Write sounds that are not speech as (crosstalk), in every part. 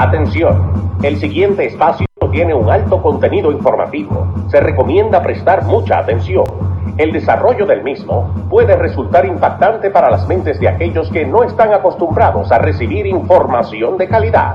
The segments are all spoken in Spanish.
Atención, el siguiente espacio tiene un alto contenido informativo. Se recomienda prestar mucha atención. El desarrollo del mismo puede resultar impactante para las mentes de aquellos que no están acostumbrados a recibir información de calidad.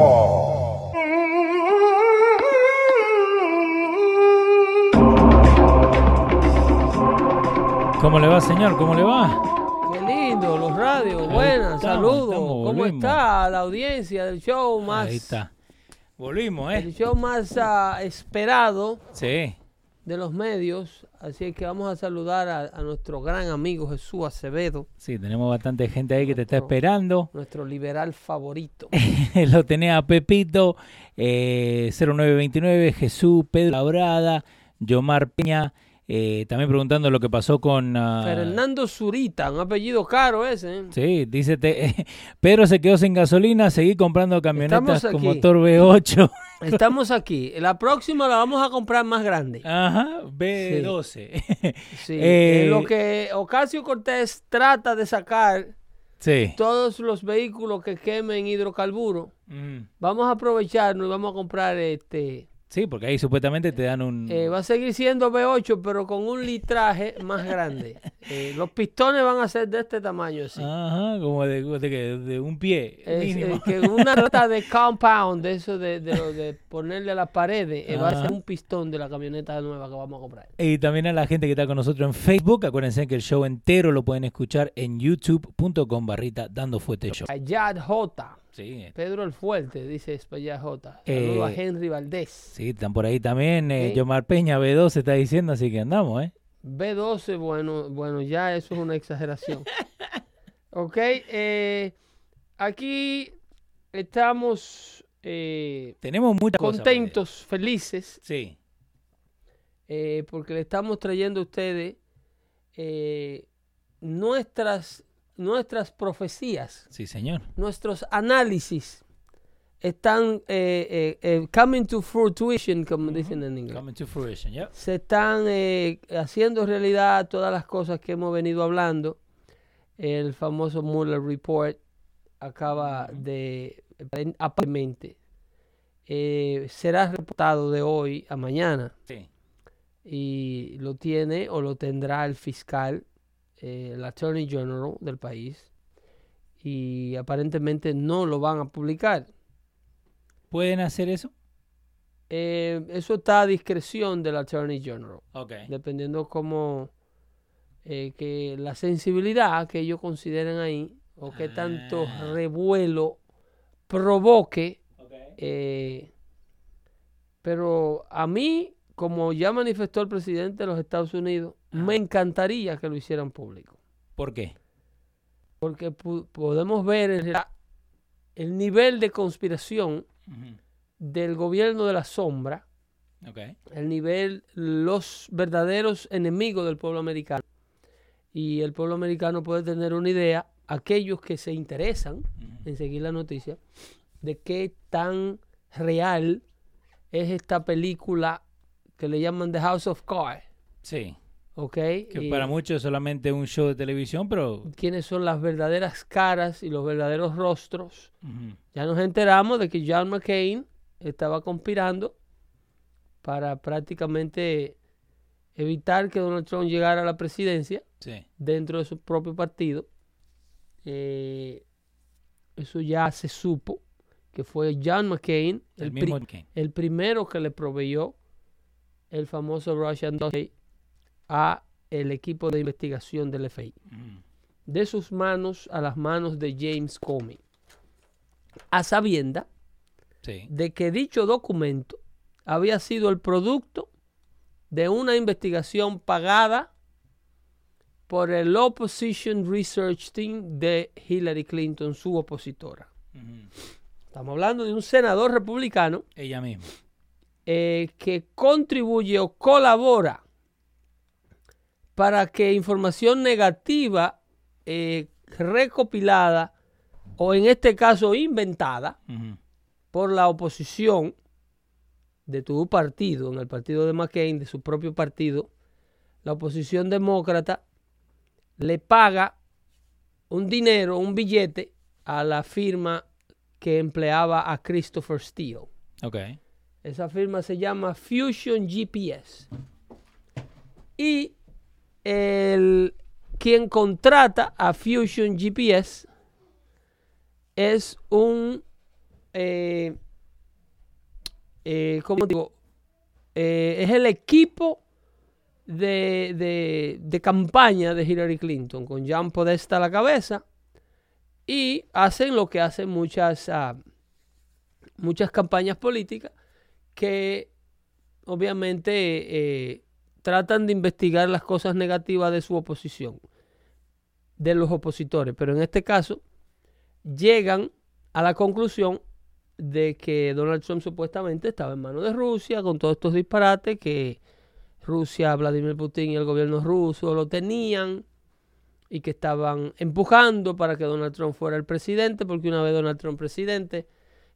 ¿Cómo le va, señor? ¿Cómo le va? Qué lindo, los radios, Ahí buenas, estamos, saludos. estamos, ¿Cómo está la audiencia del show más, Ahí está. Volvimos, el ¿eh? show más ah, esperado Sí. de los medios? Así que vamos a saludar a, a nuestro gran amigo Jesús Acevedo, Sí, tenemos bastante gente ahí que te está esperando. nuestro liberal favorito. (laughs) Lo tenés a Pepito, eh, 0929, Jesús, Pedro Labrada, Yomar Peña. Eh, también preguntando lo que pasó con... ah, Fernando Zurita, un apellido caro ese. ¿eh? Sí, dice te- (laughs) Pedro se quedó sin gasolina, seguí comprando camionetas con motor V8. (laughs) Estamos aquí. La próxima la vamos a comprar más grande. Ajá, B12. (laughs) Sí, Eh, lo que Ocasio Cortés trata de sacar sí. todos los vehículos que quemen hidrocarburos. Mm. Vamos a aprovecharnos y vamos a comprar este. Sí, porque ahí supuestamente te dan un... eh, va a seguir siendo V8, pero con un litraje más grande. (laughs) Eh, los pistones van a ser de este tamaño, sí. Ajá, como de, de, de un pie Es, eh, que una (laughs) nota de compound, de eso de, de, lo de ponerle a las paredes, eh, va a ser un pistón de la camioneta nueva que vamos a comprar. Y también a la gente que está con nosotros en Facebook. Acuérdense que el show entero lo pueden escuchar en youtube.com barrita dando fuerte show. Ayad J. Sí, Pedro el Fuerte, dice Ayad J. Saludo a Eh, Henry Valdés. sí, están por ahí también. Eh. Yomar Peña B2 se está diciendo, así que andamos, ¿eh? B12, bueno, bueno, ya eso es una exageración. (laughs) ok, eh, aquí estamos Tenemos muchas cosas. contentos, felices. Sí, porque le estamos trayendo a ustedes nuestras, nuestras profecías, sí, señor. nuestros análisis están eh, eh, eh, coming to fruition, como dicen en inglés. Coming to fruition, yeah. se están eh, haciendo realidad todas las cosas que hemos venido hablando. El famoso Mueller Report acaba de, aparentemente, eh, será reportado de hoy a mañana Sí. y lo tiene o lo tendrá el fiscal, eh, el Attorney General del país y aparentemente no lo van a publicar. ¿Pueden hacer eso? Eh, eso está a discreción del Attorney General. Dependiendo cómo eh, que la sensibilidad que ellos consideren ahí o tanto Ah. revuelo provoque eh, pero a mí como ya manifestó el presidente de los Estados Unidos me encantaría que lo hicieran público. ¿Por qué? porque podemos ver en realidad el nivel de conspiración del gobierno de la sombra el nivel, los verdaderos enemigos del pueblo americano. Y el pueblo americano puede tener una idea, aquellos que se interesan en seguir la noticia, de qué tan real es esta película que le llaman The House of Cards. Sí. ¿Ok? Que Y para muchos es solamente un show de televisión, pero... quiénes son las verdaderas caras y los verdaderos rostros. Ya nos enteramos de que John McCain estaba conspirando para prácticamente evitar que Donald Trump llegara a la presidencia Sí. dentro de su propio partido. Eh, eso ya se supo que fue John McCain El, el, mismo pri- que- el primero que le proveyó el famoso Russian Dossier a el equipo de investigación del FBI. Ujú. De sus manos a las manos de James Comey. A sabienda Sí. de que dicho documento había sido el producto de una investigación pagada por el Opposition Research Team de Hillary Clinton, su opositora. Estamos hablando de un senador republicano Ella misma. Eh, que contribuye o colabora para que información negativa eh, recopilada o en este caso inventada por la oposición de tu partido, en el partido de McCain, de su propio partido, la oposición demócrata le paga un dinero, un billete a la firma que empleaba a Christopher Steele. Ok. Esa firma se llama Fusion GPS. Y el, quien contrata a Fusion GPS es un, eh, eh, ¿cómo digo? Eh, es el equipo de, de- de campaña de Hillary Clinton, con Jean Podesta a la cabeza, y hacen lo que hacen muchas, ah, muchas campañas políticas, que obviamente eh, tratan de investigar las cosas negativas de su oposición, de los opositores, pero en este caso llegan a la conclusión de que Donald Trump supuestamente estaba en manos de Rusia con todos estos disparates que Rusia, Vladimir Putin y el gobierno ruso lo tenían y que estaban empujando para que Donald Trump fuera el presidente, porque una vez Donald Trump presidente,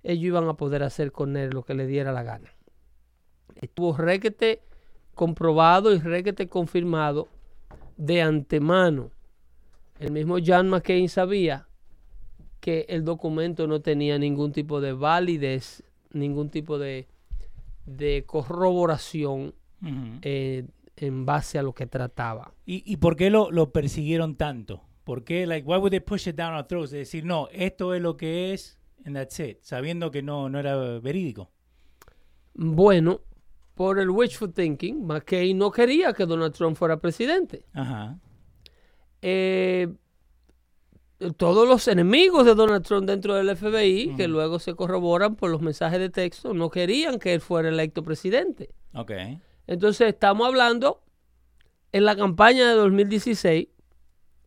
ellos iban a poder hacer con él lo que le diera la gana. Estuvo requete comprobado y requete confirmado de antemano. El mismo John McCain sabía que el documento no tenía ningún tipo de validez, ningún tipo de, de corroboración eh, en base a lo que trataba. ¿Y, ¿Y por qué lo, lo persiguieron tanto? ¿Por qué, like, why would they push it down our throats? Es decir, no, esto es lo que es, and that's it, sabiendo que no, no era verídico. Bueno, por el wishful thinking, McCain no quería que Donald Trump fuera presidente. Ajá. Eh, todos los enemigos de Donald Trump dentro del FBI, que luego se corroboran por los mensajes de texto, no querían que él fuera electo presidente. Ok. Entonces estamos hablando en la campaña de 2016,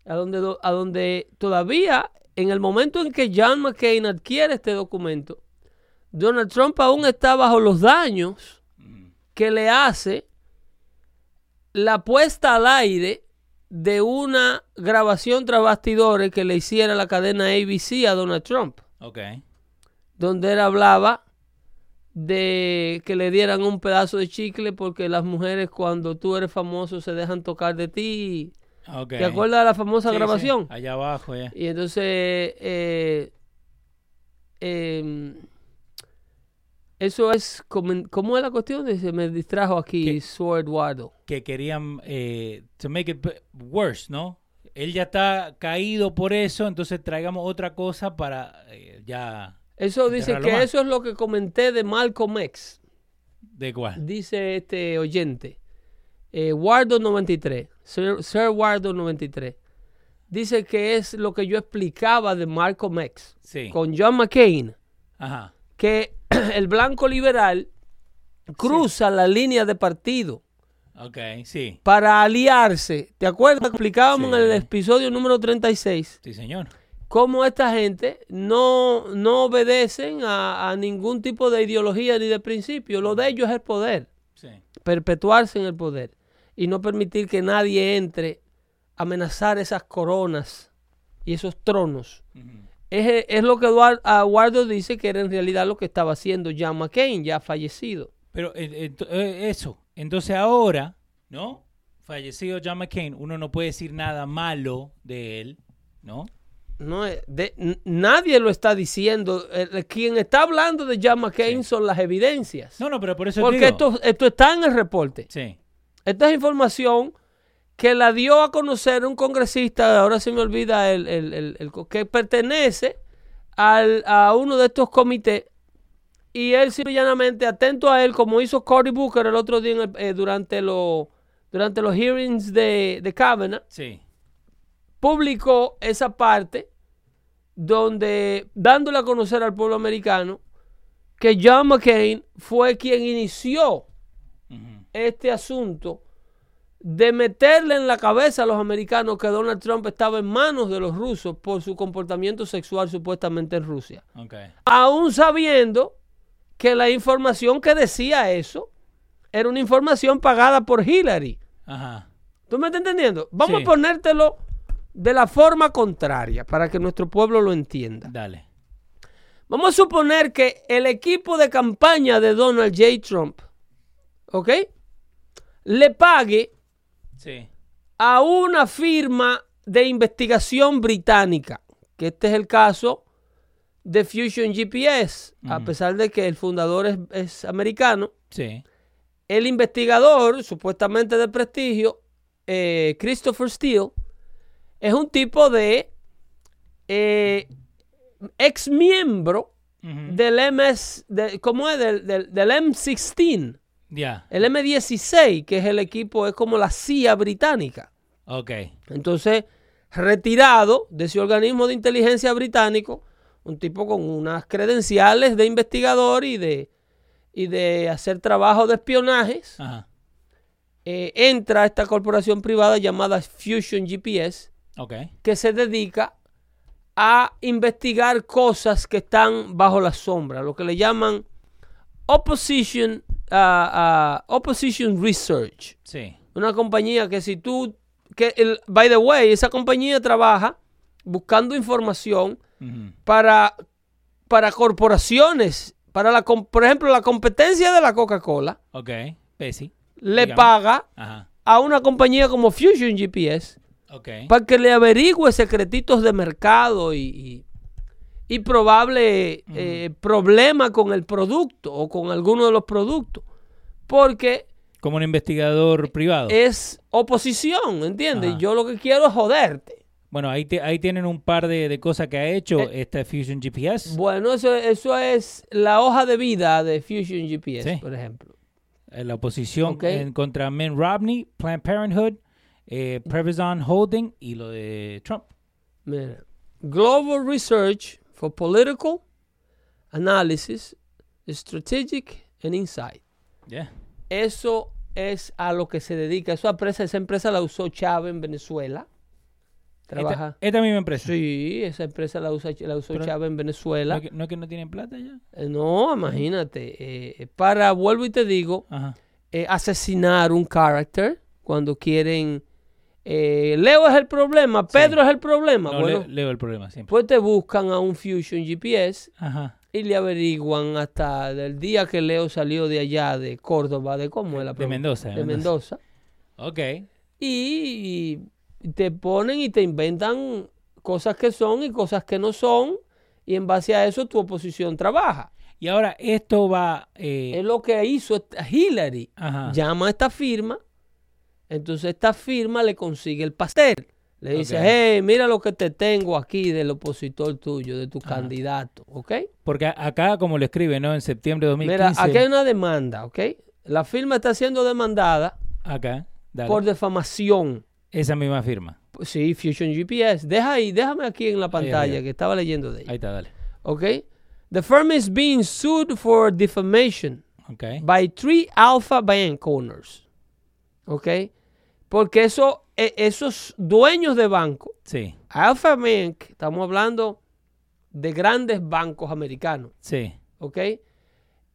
a donde, do- a donde todavía en el momento en que John McCain adquiere este documento, Donald Trump aún está bajo los daños que le hace la puesta al aire de una grabación tras bastidores que le hiciera la cadena ABC a Donald Trump Ok. donde él hablaba de que le dieran un pedazo de chicle porque las mujeres cuando tú eres famoso se dejan tocar de ti. ¿Te acuerdas de la famosa Sí, sí, grabación? Allá abajo, ya. Y entonces, eh, em, eso es, como, ¿cómo es la cuestión? Se me distrajo aquí, ¿Qué? Sword Eduardo. Que querían, eh, to make it worse, ¿no? Él ya está caído por eso, entonces traigamos otra cosa para eh, ya... Eso dice que más. eso es lo que comenté de Malcolm X. ¿De cuál? dice este oyente, eh, Wardo 93, Sir, Sir Wardo 93, dice que es lo que yo explicaba de Malcolm X Sí. con John McCain, Ajá. que (clears throat) el blanco liberal cruza la línea de partido sí. para aliarse. ¿Te acuerdas explicábamos en el episodio número 36? Sí, señor. cómo esta gente no, no obedecen a, a ningún tipo de ideología ni de principio. Lo de ellos es el poder. Sí. perpetuarse en el poder y no permitir que nadie entre a amenazar esas coronas y esos tronos. Es, es lo que Eduardo dice que era en realidad lo que estaba haciendo John McCain, ya fallecido. Pero eh, ent- eh, eso, entonces ahora, ¿no? Fallecido John McCain, uno no puede decir nada malo de él, ¿no? No, de- nadie lo está diciendo. El- quien está hablando de John McCain son las evidencias. No, no, pero por eso Porque digo. esto, esto está en el reporte. Sí. Esta es información que la dio a conocer un congresista, ahora se me olvida, el, el- el- que pertenece al- a uno de estos comités. Y él simplemente atento a él, como hizo Cory Booker el otro día el- eh, durante, los durante los hearings de, de Kavanaugh, Sí. publicó esa parte donde dándole a conocer al pueblo americano que John McCain fue quien inició. Este asunto de meterle en la cabeza a los americanos que Donald Trump estaba en manos de los rusos por su comportamiento sexual supuestamente en Rusia. Aún sabiendo que la información que decía eso era una información pagada por Hillary. Ajá. ¿Tú me estás entendiendo? Vamos Sí. a ponértelo de la forma contraria para que nuestro pueblo lo entienda. Dale. Vamos a suponer que el equipo de campaña de Donald J. Trump, ¿ok? Le pague Sí. a una firma de investigación británica, que este es el caso de Fusion GPS, a pesar de que el fundador es, es americano. Sí. El investigador, supuestamente de prestigio, eh, Christopher Steele, es un tipo de eh, ex miembro del MS, de- ¿cómo es? Del, del- del M16, Ya. el M16, que es el equipo, es como la CIA británica. Ok. Entonces, retirado de ese organismo de inteligencia británico, un tipo con unas credenciales de investigador y de, y de hacer trabajo de espionajes, Ajá. eh, entra a esta corporación privada llamada Fusion GPS, Ok. que se dedica a investigar cosas que están bajo la sombra, lo que le llaman opposition, ah, opposition research. Sí. Una compañía que si tú, que el, by the way, esa compañía trabaja buscando información para, para corporaciones, para la, por ejemplo, la competencia de la Coca-Cola Ok. Pepsi. le Digamos. paga Ajá. a una compañía como Fusion GPS Ok. para que le averigüe secretitos de mercado y, y, y probable eh, problema con el producto o con alguno de los productos. Porque Como un investigador privado. es oposición, ¿entiendes? Ajá. Yo lo que quiero es joderte. Bueno, ahí, te- ahí tienen un par de, de cosas que ha hecho Eh, esta Fusion GPS. Bueno, eso, eso es la hoja de vida de Fusion GPS, Sí. por ejemplo. Eh, la oposición en contra Min Romney, Planned Parenthood, eh, Holding y lo de Trump. Mira, Global Research for Political Analysis, Strategic and Insight. Yeah. Eso es a lo que se dedica. Esa empresa, esa empresa la usó Chávez en Venezuela. Trabaja. Esta, esta misma empresa. Sí, esa empresa la, usa, la usó Chávez en ¿No, Venezuela. es que, no es que no tienen plata ya? Eh, No, imagínate. eh, para, vuelvo y te digo, Ajá. eh, asesinar un character cuando quieren. Eh, Leo es el problema, Pedro es el problema. No, bueno, leo, leo el problema siempre. pues te buscan a un Fusion GPS Ajá. y le averiguan hasta el día que Leo salió de allá, de Córdoba, de cómo es la De? Mendoza. De Mendoza. Ok. Y, y te ponen y te inventan cosas que son y cosas que no son. Y en base a eso tu oposición trabaja. Y ahora esto va... eh, Es lo que hizo Hillary. Ajá. llama a esta firma, entonces esta firma le consigue el pastel. Le dice, hey, mira lo que te tengo aquí del opositor tuyo, de tu Ajá. candidato, ¿ok? Porque acá, como lo escribe, ¿no? En septiembre de 2015. Mira, aquí hay una demanda, ¿ok? La firma está siendo demandada Acá. Dale. por defamación. Esa misma firma. Sí, Fusion GPS. Deja ahí, déjame aquí en la pantalla que estaba leyendo de ella. Ahí está, dale. ¿Ok? The firm is being sued for defamation. Ok. by three alpha bank owners. ¿Ok? Porque eso, e- esos dueños de banco, Sí. Alpha Bank, estamos hablando de grandes bancos americanos. Sí. ¿Ok? Eh,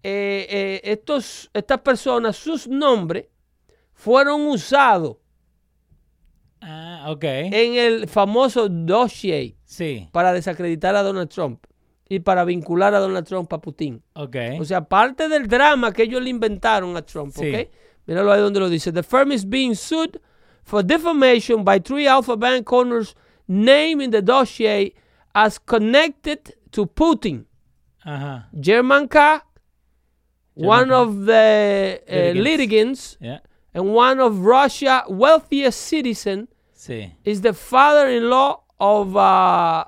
eh, estos, estas personas, sus nombres fueron usados Ah, ok. en el famoso dossier Sí. para desacreditar a Donald Trump y para vincular a Donald Trump a Putin. Ok. O sea, parte del drama que ellos le inventaron a Trump, Sí. ¿ok? Míralo ahí donde lo dice. The firm is being sued for defamation by three Alpha Bank owners named in the dossier as connected to Putin. Ajá. German K, one K. of the uh, Litigants. litigants, Yeah. and one of Russia's wealthiest citizen Sí. is the father-in-law of uh,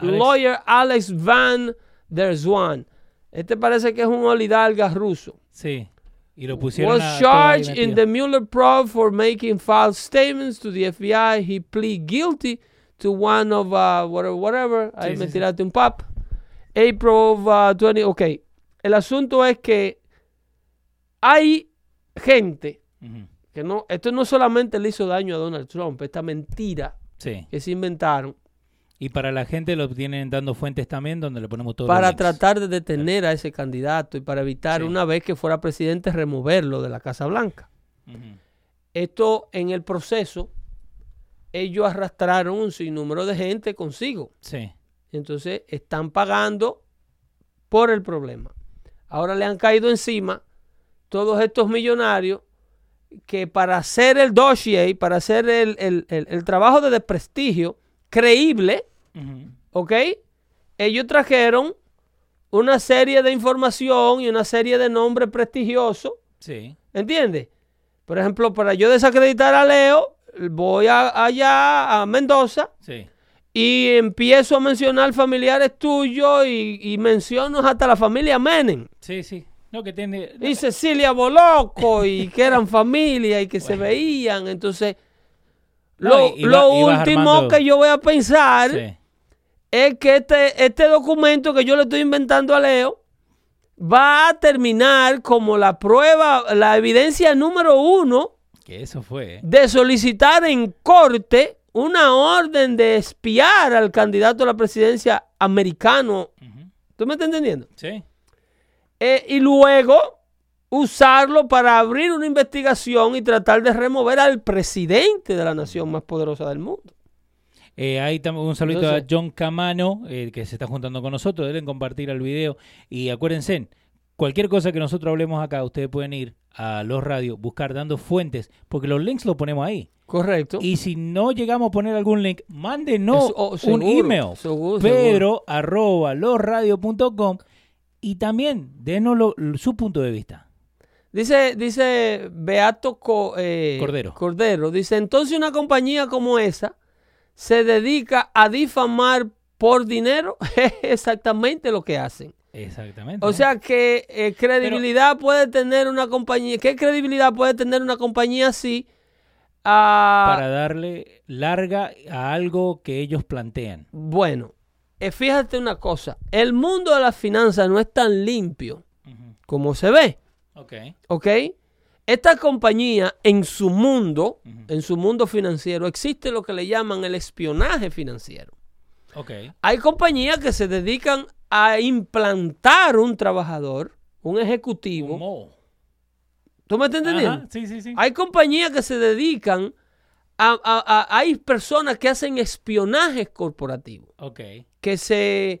Alex. lawyer Alex Van der Zwaan. Este parece que es un oligarca ruso. Sí. Y lo pusieron was charged in the Mueller probe for making false statements to the FBI. He plead guilty to one of uh, whatever. whatever. Ahí Sí, me sí, sí. tiraste un pap. April of uh, 20. Ok. El asunto es que hay gente que no. Esto no solamente le hizo daño a Donald Trump. Esta mentira que se inventaron Y para la gente lo tienen dando fuentes también donde le ponemos todo. para tratar de detener a ese candidato y para evitar Sí. una vez que fuera presidente removerlo de la Casa Blanca. Esto en el proceso, ellos arrastraron un sinnúmero de gente consigo. Sí. Entonces están pagando por el problema. Ahora le han caído encima todos estos millonarios que para hacer el dossier, para hacer el, el- el- el trabajo de desprestigio creíble. ¿ok? Ellos trajeron una serie de información y una serie de nombres prestigiosos, Sí. ¿entiendes? Por ejemplo, para yo desacreditar a Leo, voy a- allá a Mendoza Sí. y empiezo a mencionar familiares tuyos y, y menciono hasta la familia Menem Sí, sí. No, que tiene. y Cecilia Boloco y que eran (laughs) familia y que se veían. Entonces, lo, lo último armando- que yo voy a pensar Sí. es que este, este documento que yo le estoy inventando a Leo va a terminar como la prueba, la evidencia número uno Que eso fue. de solicitar en corte una orden de espiar al candidato a la presidencia americano. ¿Tú me estás entendiendo? Sí. Eh, y luego usarlo para abrir una investigación y tratar de remover al presidente de la nación más poderosa del mundo. Eh, ahí también un saludo No a. John Camano, eh, que se está juntando con nosotros. Deben compartir el video. Y acuérdense, cualquier cosa que nosotros hablemos acá, ustedes pueden ir a los radios, buscar dando fuentes, porque los links los ponemos ahí. Correcto. Y si no llegamos a poner algún link, mándenos Eso- oh, un seguro, email. seguro, Pedro arroba losradio.com y también denos su punto de vista. Dice, dice Beato Co- eh, Cordero. Cordero, dice, entonces una compañía como esa se dedica a difamar por dinero, es (laughs) exactamente lo que hacen. Exactamente. O sea que eh, credibilidad puede tener una compañía, ¿qué credibilidad puede tener una compañía así? Para darle larga a algo que ellos plantean. Bueno, eh, fíjate una cosa, el mundo de las finanzas no es tan limpio como se ve. Ok. ¿Ok? Esta compañía en su mundo, en su mundo financiero, existe lo que le llaman el espionaje financiero. Ok. Hay compañías que se dedican a implantar un trabajador, un ejecutivo. Mo. ¿Tú me estás entendiendo? Ajá, Sí, sí, sí. Hay compañías que se dedican a, a- a- hay personas que hacen espionaje corporativo, Ok. que se,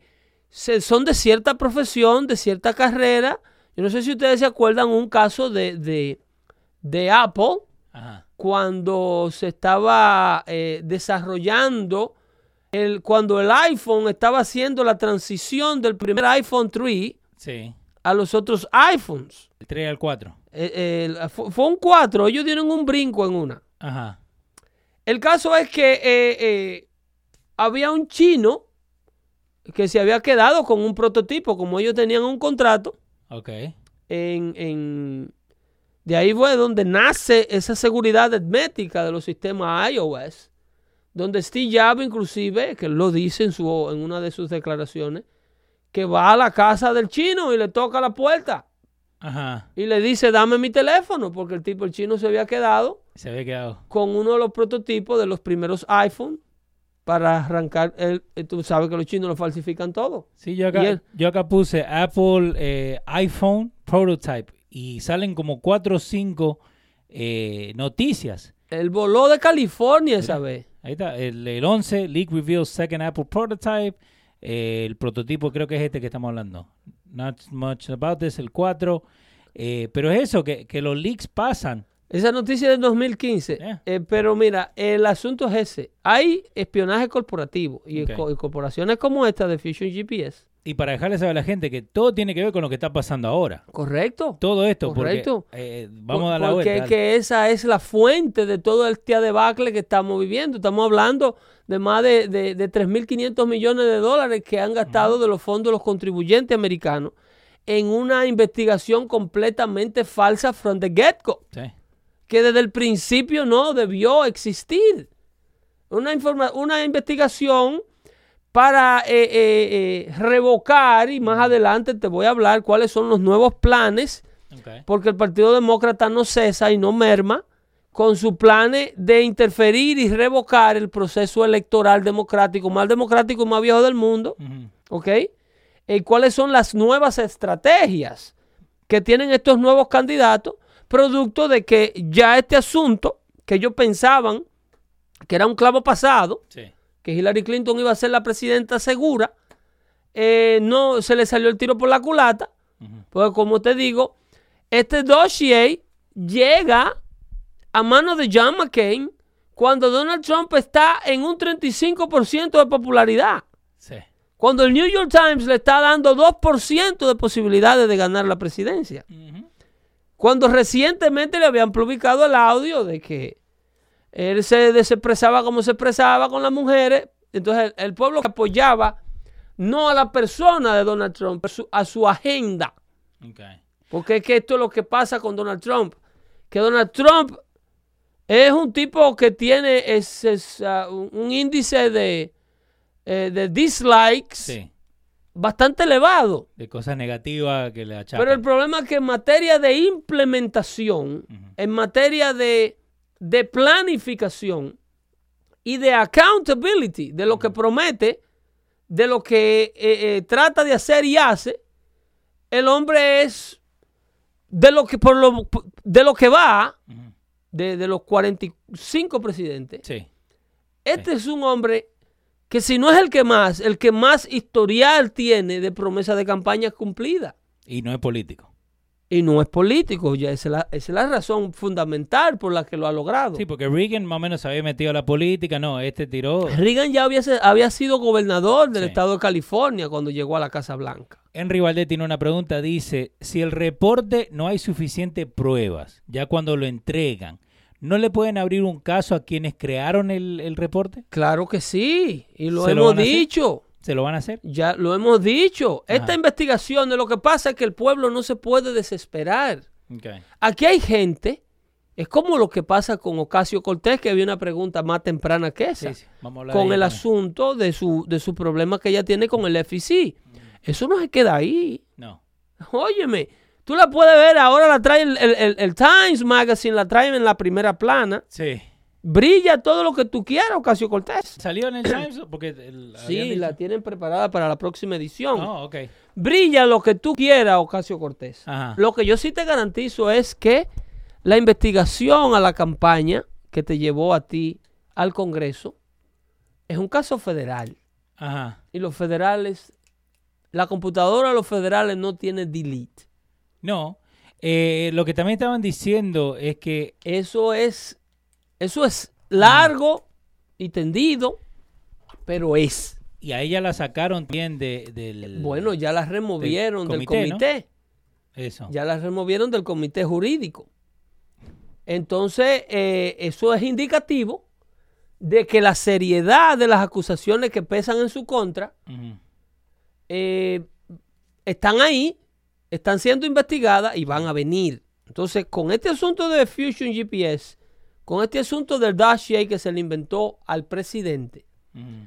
se- son de cierta profesión, de cierta carrera. Yo no sé si ustedes se acuerdan un caso de, de, de Apple Ajá. cuando se estaba eh, desarrollando, el, cuando el iPhone estaba haciendo la transición del primer iPhone 3 Sí. a los otros iPhones. El 3 al 4. Eh, el- fu- fue un 4, ellos dieron un brinco en una. Ajá. El caso es que eh, eh, había un chino que se había quedado con un prototipo, como ellos tenían un contrato, Ok. en, en- de ahí fue donde nace esa seguridad hermética de los sistemas iOS, donde Steve Jobs inclusive, que lo dice en, su, en una de sus declaraciones, que va a la casa del chino y le toca la puerta Ajá. y le dice, dame mi teléfono, porque el tipo, el chino se había quedado Se había quedado. con uno de los prototipos de los primeros iPhone para arrancar, el, eh, tú sabes que los chinos lo falsifican todo. Sí, yo acá, él- yo acá puse Apple eh, iPhone Prototype y salen como 4 o 5 noticias. Él voló de California esa vez. Ahí está, el, el 11, Leak Reveals Second Apple Prototype. eh, el prototipo creo que es este que estamos hablando. Not much about this, el 4. eh, pero es eso, que, que los leaks pasan. Esa noticia del 2015. Yeah. Eh, pero mira, el asunto es ese. Hay espionaje corporativo y, Ok. co- y corporaciones como esta de Fusion GPS. Y para dejarle saber a la gente que todo tiene que ver con lo que está pasando ahora. Correcto. Todo esto, Correcto. porque eh, vamos a dar la Porque vuelta. es que esa es la fuente de todo este debacle que estamos viviendo. Estamos hablando de más de, de, de 3.500 millones de dólares que han gastado de los fondos los contribuyentes americanos en una investigación completamente falsa from the get-go. Sí. Que desde el principio no debió existir. Una, informa- una investigación para eh, eh, eh, revocar, y más adelante te voy a hablar cuáles son los nuevos planes, porque el Partido Demócrata no cesa y no merma con sus planes de interferir y revocar el proceso electoral democrático, más democrático y más viejo del mundo. Ujú. ¿Ok? ¿Y cuáles son las nuevas estrategias que tienen estos nuevos candidatos? Producto de que ya este asunto que ellos pensaban que era un clavo pasado, Sí. que Hillary Clinton iba a ser la presidenta segura, eh, no se le salió el tiro por la culata, porque como te digo, este dossier llega a manos de John McCain cuando Donald Trump está en un 35% de popularidad. Sí. Cuando el New York Times le está dando 2% de posibilidades de ganar la presidencia. Ujú. Cuando recientemente le habían publicado el audio de que él se expresaba como se expresaba con las mujeres, entonces el, el pueblo apoyaba no a la persona de Donald Trump, a su, a su agenda. Porque es que esto es lo que pasa con Donald Trump. Que Donald Trump es un tipo que tiene ese, un índice de, eh, de dislikes Sí. Bastante elevado. De cosas negativas que le achacan. Pero el problema es que en materia de implementación, en materia de, de planificación y de accountability, de lo que promete, de lo que eh, eh, trata de hacer y hace, el hombre es de lo que, por lo, de lo que va, de, de los 45 presidentes, Sí. este es un hombre que si no es el que más, el que más historial tiene de promesa de campaña cumplida. Y no es político. Y no es político, ya esa es, la, esa es la razón fundamental por la que lo ha logrado. Sí, porque Reagan más o menos se había metido a la política. No, este tiró. Reagan ya había, había sido gobernador del Sí. estado de California cuando llegó a la Casa Blanca. Henry Valdés tiene una pregunta. Dice, si el reporte no hay suficientes pruebas, ya cuando lo entregan, ¿no le pueden abrir un caso a quienes crearon el, el reporte? Claro que sí, y lo ¿Se lo hemos dicho. ¿Se lo van a hacer? Ya lo hemos dicho. Esta Ajá. investigación, de lo que pasa es que el pueblo no se puede desesperar. Aquí hay gente, es como lo que pasa con Ocasio Cortés, que había una pregunta más temprana que esa. Sí, sí. Vamos a con el también. asunto de su, de su problema que ella tiene con el FEC. Eso no se queda ahí. No. Óyeme, tú la puedes ver, ahora la trae el, el- el- el Times Magazine, la traen en la primera plana. Sí. Brilla todo lo que tú quieras, Ocasio Cortés. ¿Salió en el Times? Porque Sí, la tienen preparada para la próxima edición. No, ok. Brilla lo que tú quieras, Ocasio Cortés. Ajá. Lo que yo sí te garantizo es que la investigación a la campaña que te llevó a ti al Congreso es un caso federal. Ajá. Y los federales, la computadora de los federales no tiene delete. No. Eh, lo que también estaban diciendo es que Eso es, eso es largo y tendido, pero es. y a ella la sacaron también de, del Bueno, ya la removieron del comité, comité. ¿no? eso. Ya la removieron del comité jurídico. Entonces, eh, eso es indicativo de que la seriedad de las acusaciones que pesan en su contra eh, están ahí, están siendo investigadas y van a venir. Entonces, con este asunto de Fusion GPS, con este asunto del dossier que se le inventó al presidente, Ujú.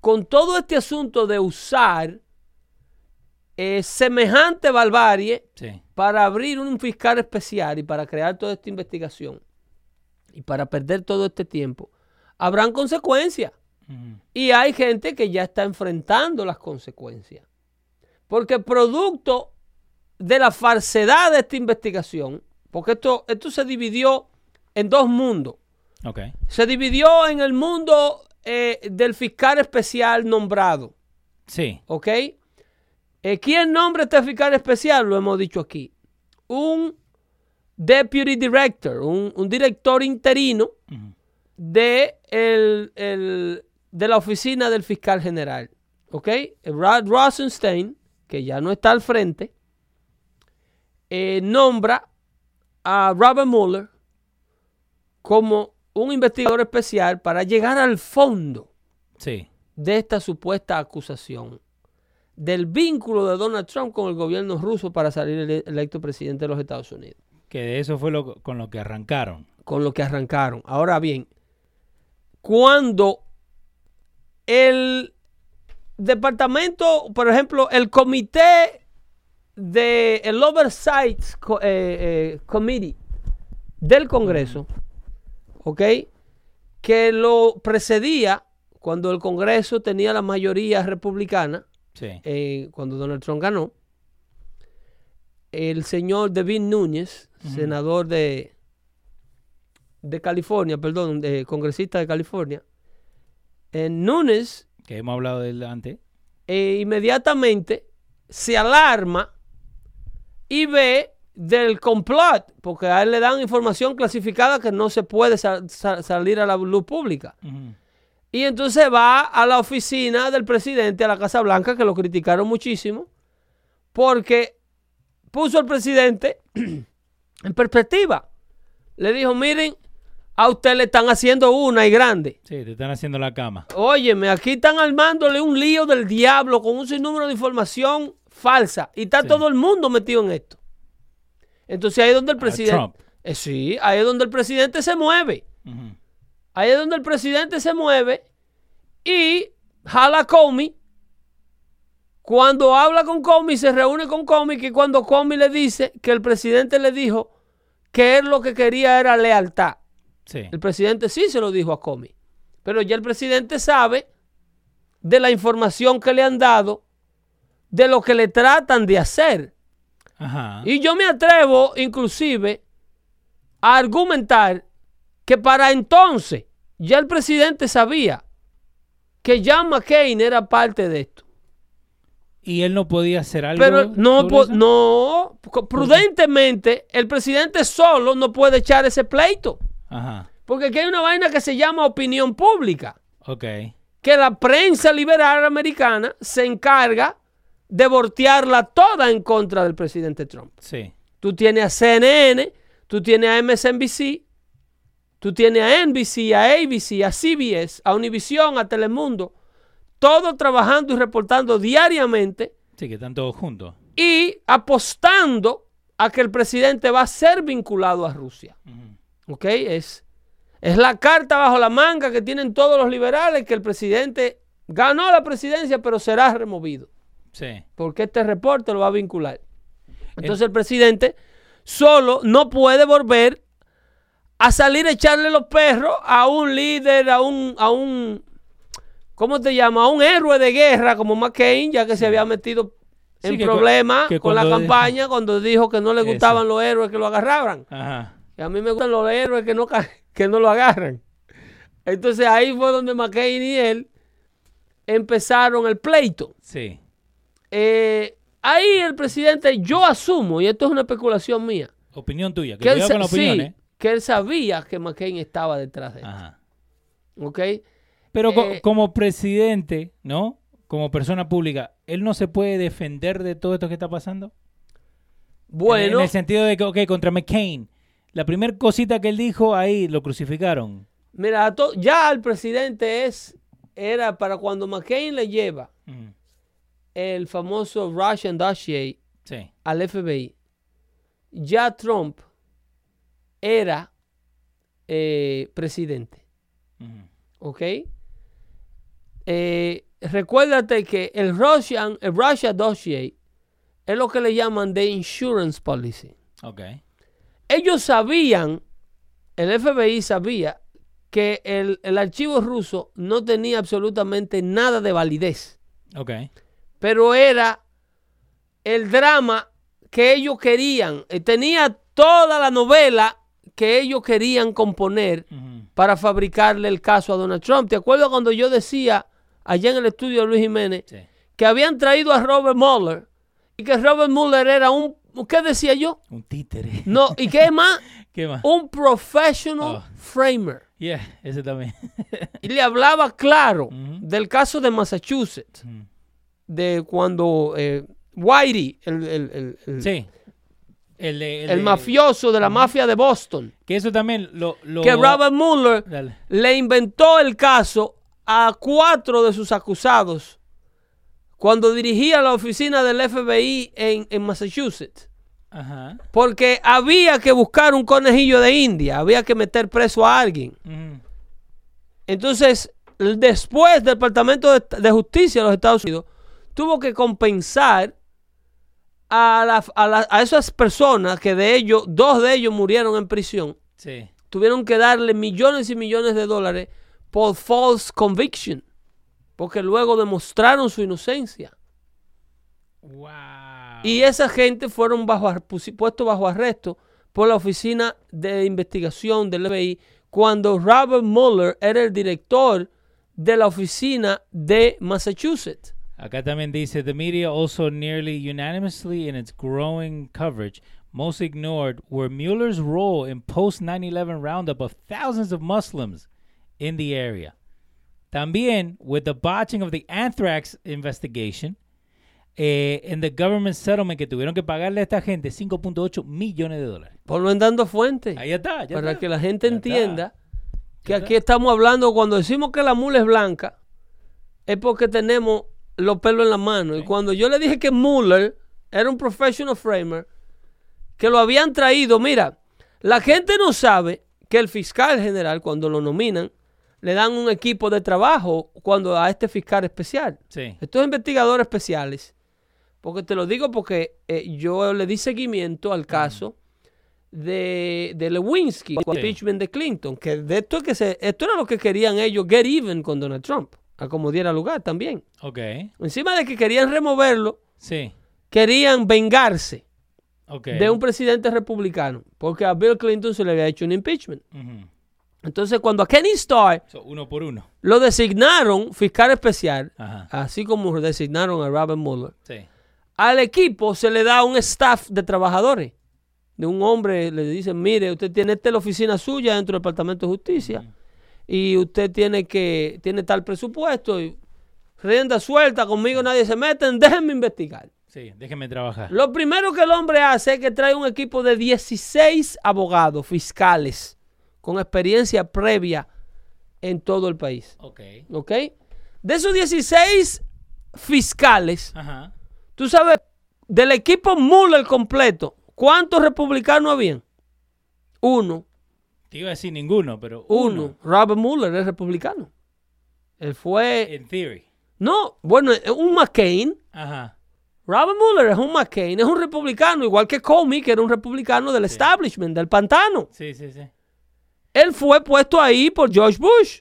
con todo este asunto de usar eh, semejante barbarie Sí. para abrir un fiscal especial y para crear toda esta investigación y para perder todo este tiempo, habrán consecuencias. Ujú. Y hay gente que ya está enfrentando las consecuencias. Porque producto de la falsedad de esta investigación, porque esto, esto se dividió en dos mundos. Ok. Se dividió en el mundo eh, del fiscal especial nombrado. Sí. ¿Ok? Eh, ¿Quién nombra este fiscal especial? Lo hemos dicho aquí. Un deputy director, un, un director interino de, el- el- de la oficina del fiscal general. ¿Ok? Rod Rosenstein, que ya no está al frente, eh, nombra a Robert Mueller como un investigador especial para llegar al fondo Sí. de esta supuesta acusación del vínculo de Donald Trump con el gobierno ruso para salir ele- electo presidente de los Estados Unidos, Que de eso fue lo, con lo que arrancaron. con lo que arrancaron. Ahora bien, cuando el departamento, por ejemplo, el comité de el Oversight eh, eh, Committee del Congreso ¿ok? Que lo precedía cuando el Congreso tenía la mayoría republicana, Sí. eh, cuando Donald Trump ganó. El señor David Núñez, senador de, de California, perdón, de congresista de California. Núñez Que hemos hablado del antes. eh, inmediatamente se alarma y ve del complot, porque a él le dan información clasificada que no se puede sa- sa- salir a la luz pública. Y entonces va a la oficina del presidente, a la Casa Blanca, que lo criticaron muchísimo, porque puso al presidente (clears throat) en perspectiva. Le dijo, miren, a usted le están haciendo una y grande. Sí, te están haciendo la cama. Óyeme, aquí están armándole un lío del diablo con un sinnúmero de información falsa. Y está Sí. todo el mundo metido en esto. Entonces ahí es donde el A presidente... Eh, sí, ahí es donde el presidente se mueve. Ahí es donde el presidente se mueve y jala a Comey. Cuando habla con Comey, se reúne con Comey, que cuando Comey le dice que el presidente le dijo que él lo que quería era lealtad. Sí. El presidente sí se lo dijo a Comey. Pero ya el presidente sabe de la información que le han dado, de lo que le tratan de hacer. Ajá. Y yo me atrevo, inclusive, a argumentar que para entonces ya el presidente sabía que John McCain era parte de esto. Y él no podía hacer algo. Pero no, sobre po- eso? no, prudentemente, el presidente solo no puede echar ese pleito. Ajá. Porque aquí hay una vaina que se llama opinión pública. Ok. que la prensa liberal americana se encarga de voltearla toda en contra del presidente Trump. Sí. Tú tienes a CNN, tú tienes a MSNBC, tú tienes a NBC, a ABC, a CBS, a Univision, a Telemundo, todos trabajando y reportando diariamente Sí, que están todos juntos. y apostando a que el presidente va a ser vinculado a Rusia. ¿Ok? Es, es la carta bajo la manga que tienen todos los liberales que el presidente ganó la presidencia pero será removido. Sí. Porque este reporte lo va a vincular. Entonces el presidente solo no puede volver a salir a echarle los perros a un líder, a un, a un, ¿cómo te llama? A un héroe de guerra como McCain, ya que se había metido en problemas con la campaña (laughs) cuando dijo que no le Eso. gustaban los héroes que lo agarraban. Ajá. Y a mí me gustan los héroes que no, que no lo agarran. Entonces ahí fue donde McCain y él empezaron el pleito. Sí. Eh, ahí el presidente, yo asumo, y esto es una especulación mía, Opinión tuya. Que que él, con sí, ¿eh? que él sabía que McCain estaba detrás de. Ajá. ¿Ok? Pero Eh, como presidente, ¿no? Como persona pública, ¿él no se puede defender de todo esto que está pasando? Bueno, En el sentido de que, ok, contra McCain, la primera cosita que él dijo, ahí lo crucificaron. mira, ya el presidente es, era para cuando McCain le lleva Ujú. El famoso Russian dossier Sí. al FBI, ya Trump era eh, presidente. ¿Ok? Eh, recuérdate que el Russian, el Russia dossier es lo que le llaman the insurance policy. Ok. Ellos sabían, el FBI sabía que el, el archivo ruso no tenía absolutamente nada de validez, Ok. Pero era el drama que ellos querían. Eh, Tenía toda la novela que ellos querían componer para fabricarle el caso a Donald Trump. ¿Te acuerdas cuando yo decía allá en el estudio de Luis Jiménez Sí. que habían traído a Robert Mueller y que Robert Mueller era un, ¿qué decía yo? Un títere. No, ¿y qué (laughs) más? ¿Qué más? Un professional Oh. framer. Yeah, ese también. Y le hablaba claro del caso de Massachusetts. De cuando eh, Whitey, el, el- el- el- sí. El, mafioso de la mafia de Boston, Que eso también lo... lo- que Robert Mueller Dale. le inventó el caso a cuatro de sus acusados cuando dirigía la oficina del FBI en, en Massachusetts. Ajá. Porque había que buscar un conejillo de India, había que meter preso a alguien. Entonces, después del Departamento de, de Justicia de los Estados Unidos tuvo que compensar a, la- a la- a esas personas que de ellos, dos de ellos murieron en prisión Sí. tuvieron que darle millones y millones de dólares por false conviction, porque luego demostraron su inocencia. Wow. Y esa gente fueron bajo, puestos bajo arresto por la Oficina de Investigación del FBI cuando Robert Mueller era el director de la oficina de Massachusetts. Acá también dice, the media also nearly unanimously in its growing coverage most ignored were Mueller's role in post 9/11 roundup of thousands of Muslims in the area. También with the botching of the anthrax investigation eh, and the government settlement que tuvieron que pagarle a esta gente 5.8 millones de dólares. Ponlo en dando fuente. Ahí está, ya para está. que la gente Ya entienda que aquí estamos hablando, cuando decimos que la mula es blanca, es porque tenemos los pelos en la mano. Y cuando yo le dije que Mueller era un professional framer, que lo habían traído, mira, la gente no sabe que el fiscal general, cuando lo nominan, le dan un equipo de trabajo cuando a este fiscal especial. Sí. Estos investigadores especiales, porque te lo digo porque eh, yo le di seguimiento al caso de, de Lewinsky, el impeachment de Clinton, que de esto, es que se, esto era lo que querían ellos, get even con Donald Trump, a como diera lugar también. Ok. Encima de que querían removerlo, Sí. querían vengarse Ok. de un presidente republicano, porque a Bill Clinton se le había hecho un impeachment. Entonces, cuando a Kenny Starr So, uno por uno. lo designaron fiscal especial, Ajá. así como designaron a Robert Mueller, Sí. al equipo se le da un staff de trabajadores. De un hombre le dicen, mire, usted tiene esta la oficina suya dentro del Departamento de Justicia y usted tiene que, tiene tal presupuesto y rienda suelta, conmigo nadie se mete, (laughs) déjenme investigar. Sí, déjeme trabajar. Lo primero que el hombre hace es que trae un equipo de 16 abogados fiscales con experiencia previa en todo el país. Ok. ¿Ok? De esos 16 fiscales, Ajá. Tú sabes, del equipo Mueller completo, ¿cuántos republicanos habían? Uno. Te iba a decir ninguno, pero Uno. Robert Mueller es republicano. Él fue. En theory. No, bueno, un McCain. Ajá. Robert Mueller es un McCain, es un republicano, igual que Comey, que era un republicano del establishment, del pantano. Sí, sí, sí. Él fue puesto ahí por George Bush.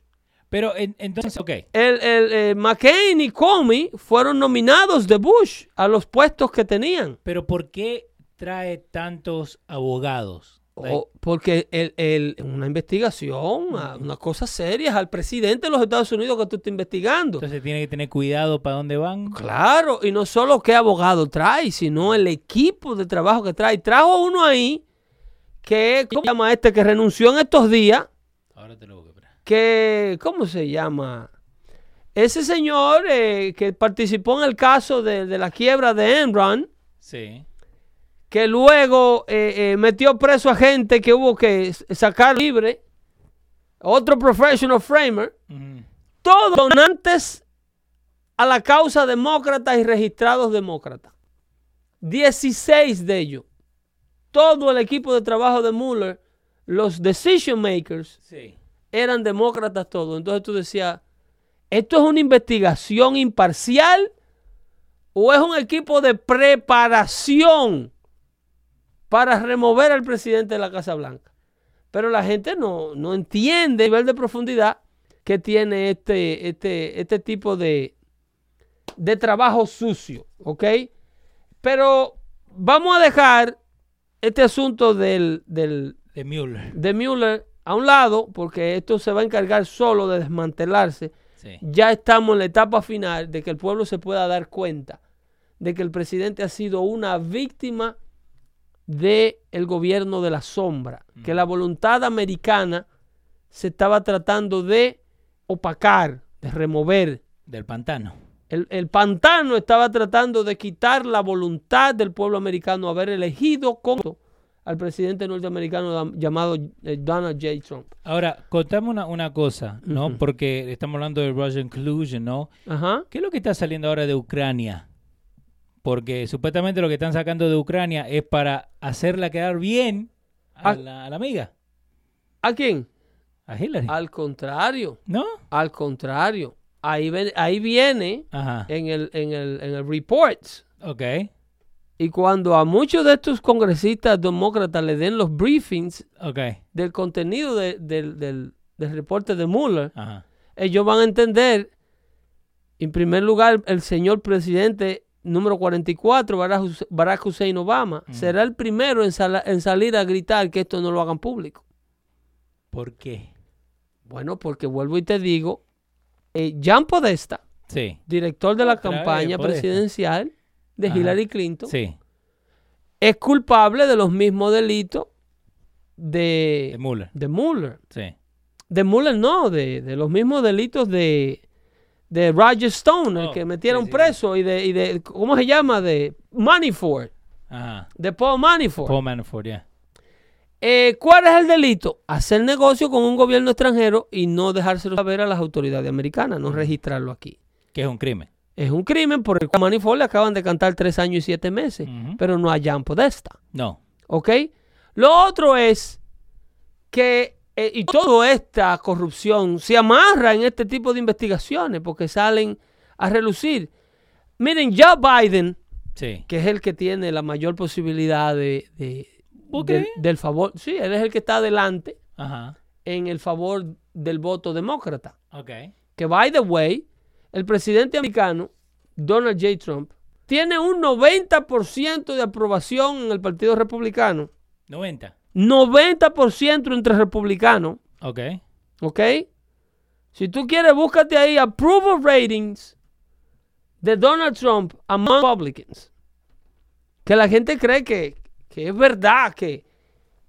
Pero en- entonces, ok. El, el, eh, McCain y Comey fueron nominados de Bush a los puestos que tenían. Pero ¿por qué trae tantos abogados? O- porque el, el- una investigación, a- una cosa seria, es al presidente de los Estados Unidos que tú estás investigando. entonces tiene que tener cuidado para dónde van. Claro, y no solo qué abogado trae, sino el equipo de trabajo que trae. Trajo uno ahí que, ¿cómo se llama este? Que renunció en estos días, Ahora te lo voy a comprar. que, ¿cómo se llama? Ese señor eh, que participó en el caso de, de la quiebra de Enron, Sí. Que luego eh, eh, metió preso a gente que hubo que sacar libre, otro professional framer, Ujú. todos donantes a la causa demócrata y registrados demócratas. 16 de ellos. Todo el equipo de trabajo de Mueller, los decision makers, Sí. eran demócratas todos. Entonces tú decías, ¿esto es una investigación imparcial o es un equipo de preparación para remover al presidente de la Casa Blanca? Pero la gente no, no entiende el nivel de profundidad que tiene este, este, este tipo de, de trabajo sucio, ¿ok? Pero vamos a dejar este asunto del, del, De Mueller. de Mueller a un lado, porque esto se va a encargar solo de desmantelarse. Sí. Ya estamos en la etapa final de que el pueblo se pueda dar cuenta de que el presidente ha sido una víctima del gobierno de la sombra, que la voluntad americana se estaba tratando de opacar, de remover. Del pantano. El, el pantano estaba tratando de quitar la voluntad del pueblo americano haber elegido como al presidente norteamericano llamado eh, Donald J. Trump. Ahora, contame una, una cosa, ¿no? Porque estamos hablando de Russian collusion, ¿no? Ajá. ¿Qué es lo que está saliendo ahora de Ucrania? Porque supuestamente lo que están sacando de Ucrania es para hacerla quedar bien a, la, a la amiga, ¿A quién? a Hillary. Al contrario, ¿No? al contrario. Ahí, ven- ahí viene Ajá. en el, en el, en el report Ok. Y cuando a muchos de estos congresistas demócratas le den los briefings Ok. del contenido de- del, del- del reporte de Mueller, Ajá. ellos van a entender, en primer lugar, el señor presidente número 44, Barack Hus- Barack Hussein Obama, será el primero en, salir a gritar que esto no lo hagan público. ¿Por qué? Bueno, porque vuelvo y te digo, eh, Jan Podesta, Sí. director de la Otra campaña presidencial de Ajá. Hillary Clinton, Sí. es culpable de los mismos delitos de, De Mueller. de Mueller. Sí. De Mueller no, de, de los mismos delitos de, de Roger Stone, el Oh, que metieron sí, sí. preso, y de, y de, ¿cómo se llama? De Manafort, Ajá. de Paul Manafort. Paul Manafort, ya. Eh, ¿Cuál es el delito? Hacer negocio con un gobierno extranjero y no dejárselo saber a las autoridades americanas, no registrarlo aquí. Que es un crimen. Es un crimen por el cual Manafort le acaban de cantar tres años y siete meses, pero no a Jan Podesta. No. ¿Ok? Lo otro es que, eh, y toda esta corrupción se amarra en este tipo de investigaciones porque salen a relucir. Miren, Joe Biden, Sí. que es el que tiene la mayor posibilidad de, de- ¿Vos del, favor, sí, él es el que está adelante Ajá. en el favor del voto demócrata. Ok. Que, by the way, el presidente americano, Donald J. Trump, tiene un 90% de aprobación en el Partido Republicano. 90. 90% entre republicanos, Ok. ¿ok? Si tú quieres, búscate ahí approval ratings de Donald Trump among Republicans. Que la gente cree que, que es verdad, que,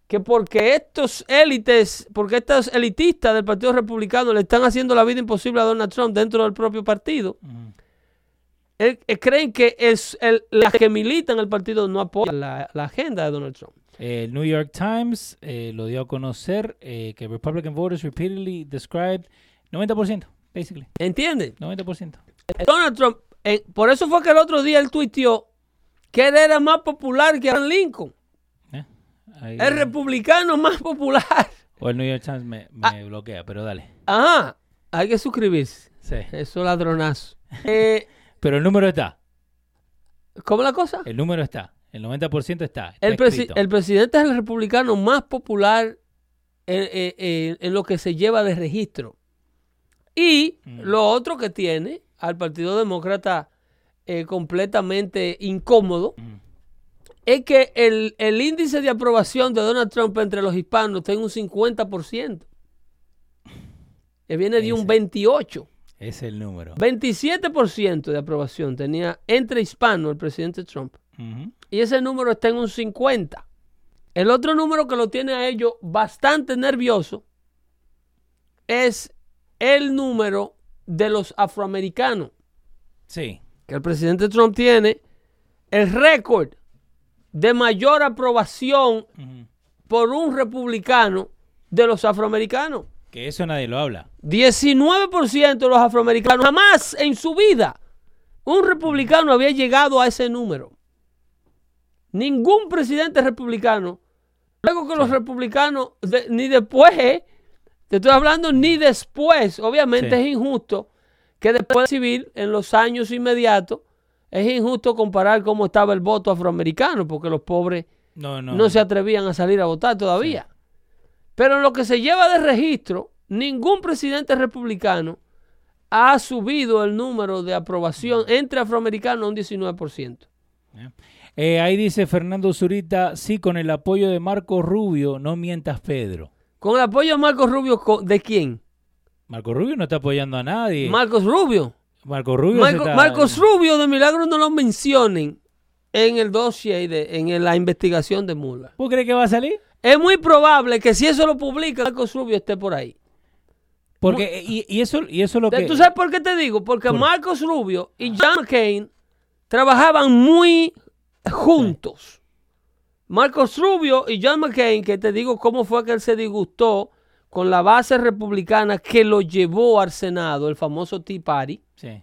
que porque estos élites, porque estos elitistas del Partido Republicano le están haciendo la vida imposible a Donald Trump dentro del propio partido, Ujú. eh, eh, creen que es el, las que militan el partido no apoyan la, la agenda de Donald Trump. El New York Times eh, lo dio a conocer eh, que Republican voters repeatedly described 90%, basically. ¿Entienden? 90%. Donald Trump, eh, por eso fue que el otro día él tuiteó que él era más popular que Abraham Lincoln, ¿eh? Ahí- el republicano más popular. o el New York Times me, me bloquea, pero dale. Ajá, hay que suscribirse. Sí. Eso ladronazo. (laughs) Pero el número está. ¿Cómo la cosa? El número está. El 90% está. está El, presi- el presidente es el republicano más popular en, en- en- en lo que se lleva de registro. Y Mm. lo otro que tiene al Partido Demócrata eh, completamente incómodo Mm. es que el, el índice de aprobación de Donald Trump entre los hispanos está en un 50%. Que viene de un Ese. 28. Es el número. 27% de aprobación tenía entre hispanos el presidente Trump. Y ese número está en un 50. El otro número que lo tiene a ellos bastante nervioso es el número de los afroamericanos. Sí. Que el presidente Trump tiene el récord de mayor aprobación por un republicano de los afroamericanos. Que eso nadie lo habla. 19% de los afroamericanos jamás en su vida un republicano había llegado a ese número. Ningún presidente republicano. Luego que los republicanos, de- ni después, eh, te estoy hablando ni después, obviamente Sí. es injusto que después de civil, en los años inmediatos, es injusto comparar cómo estaba el voto afroamericano, porque los pobres No, no. no se atrevían a salir a votar todavía. Pero en lo que se lleva de registro, ningún presidente republicano ha subido el número de aprobación entre afroamericanos a un 19%. Eh, ahí dice Fernando Zurita, sí, con el apoyo de Marco Rubio, no mientas Pedro. Con el apoyo de Marcos Rubio, ¿de quién? Marco Rubio no está apoyando a nadie. Marcos Rubio. Marco Rubio Marco- está- Marcos Rubio de Milagro no lo mencionen en el dossier, de, en la investigación de Mueller. ¿Vos crees que va a salir? Es muy probable que si eso lo publica, Marcos Rubio esté por ahí. Porque, y, y eso, y eso es lo que... ¿Tú sabes por qué te digo? Porque Por- Marcos Rubio y John McCain trabajaban muy juntos. Marcos Rubio y John McCain, que te digo cómo fue que él se disgustó con la base republicana que lo llevó al Senado, el famoso Tea Party, Sí.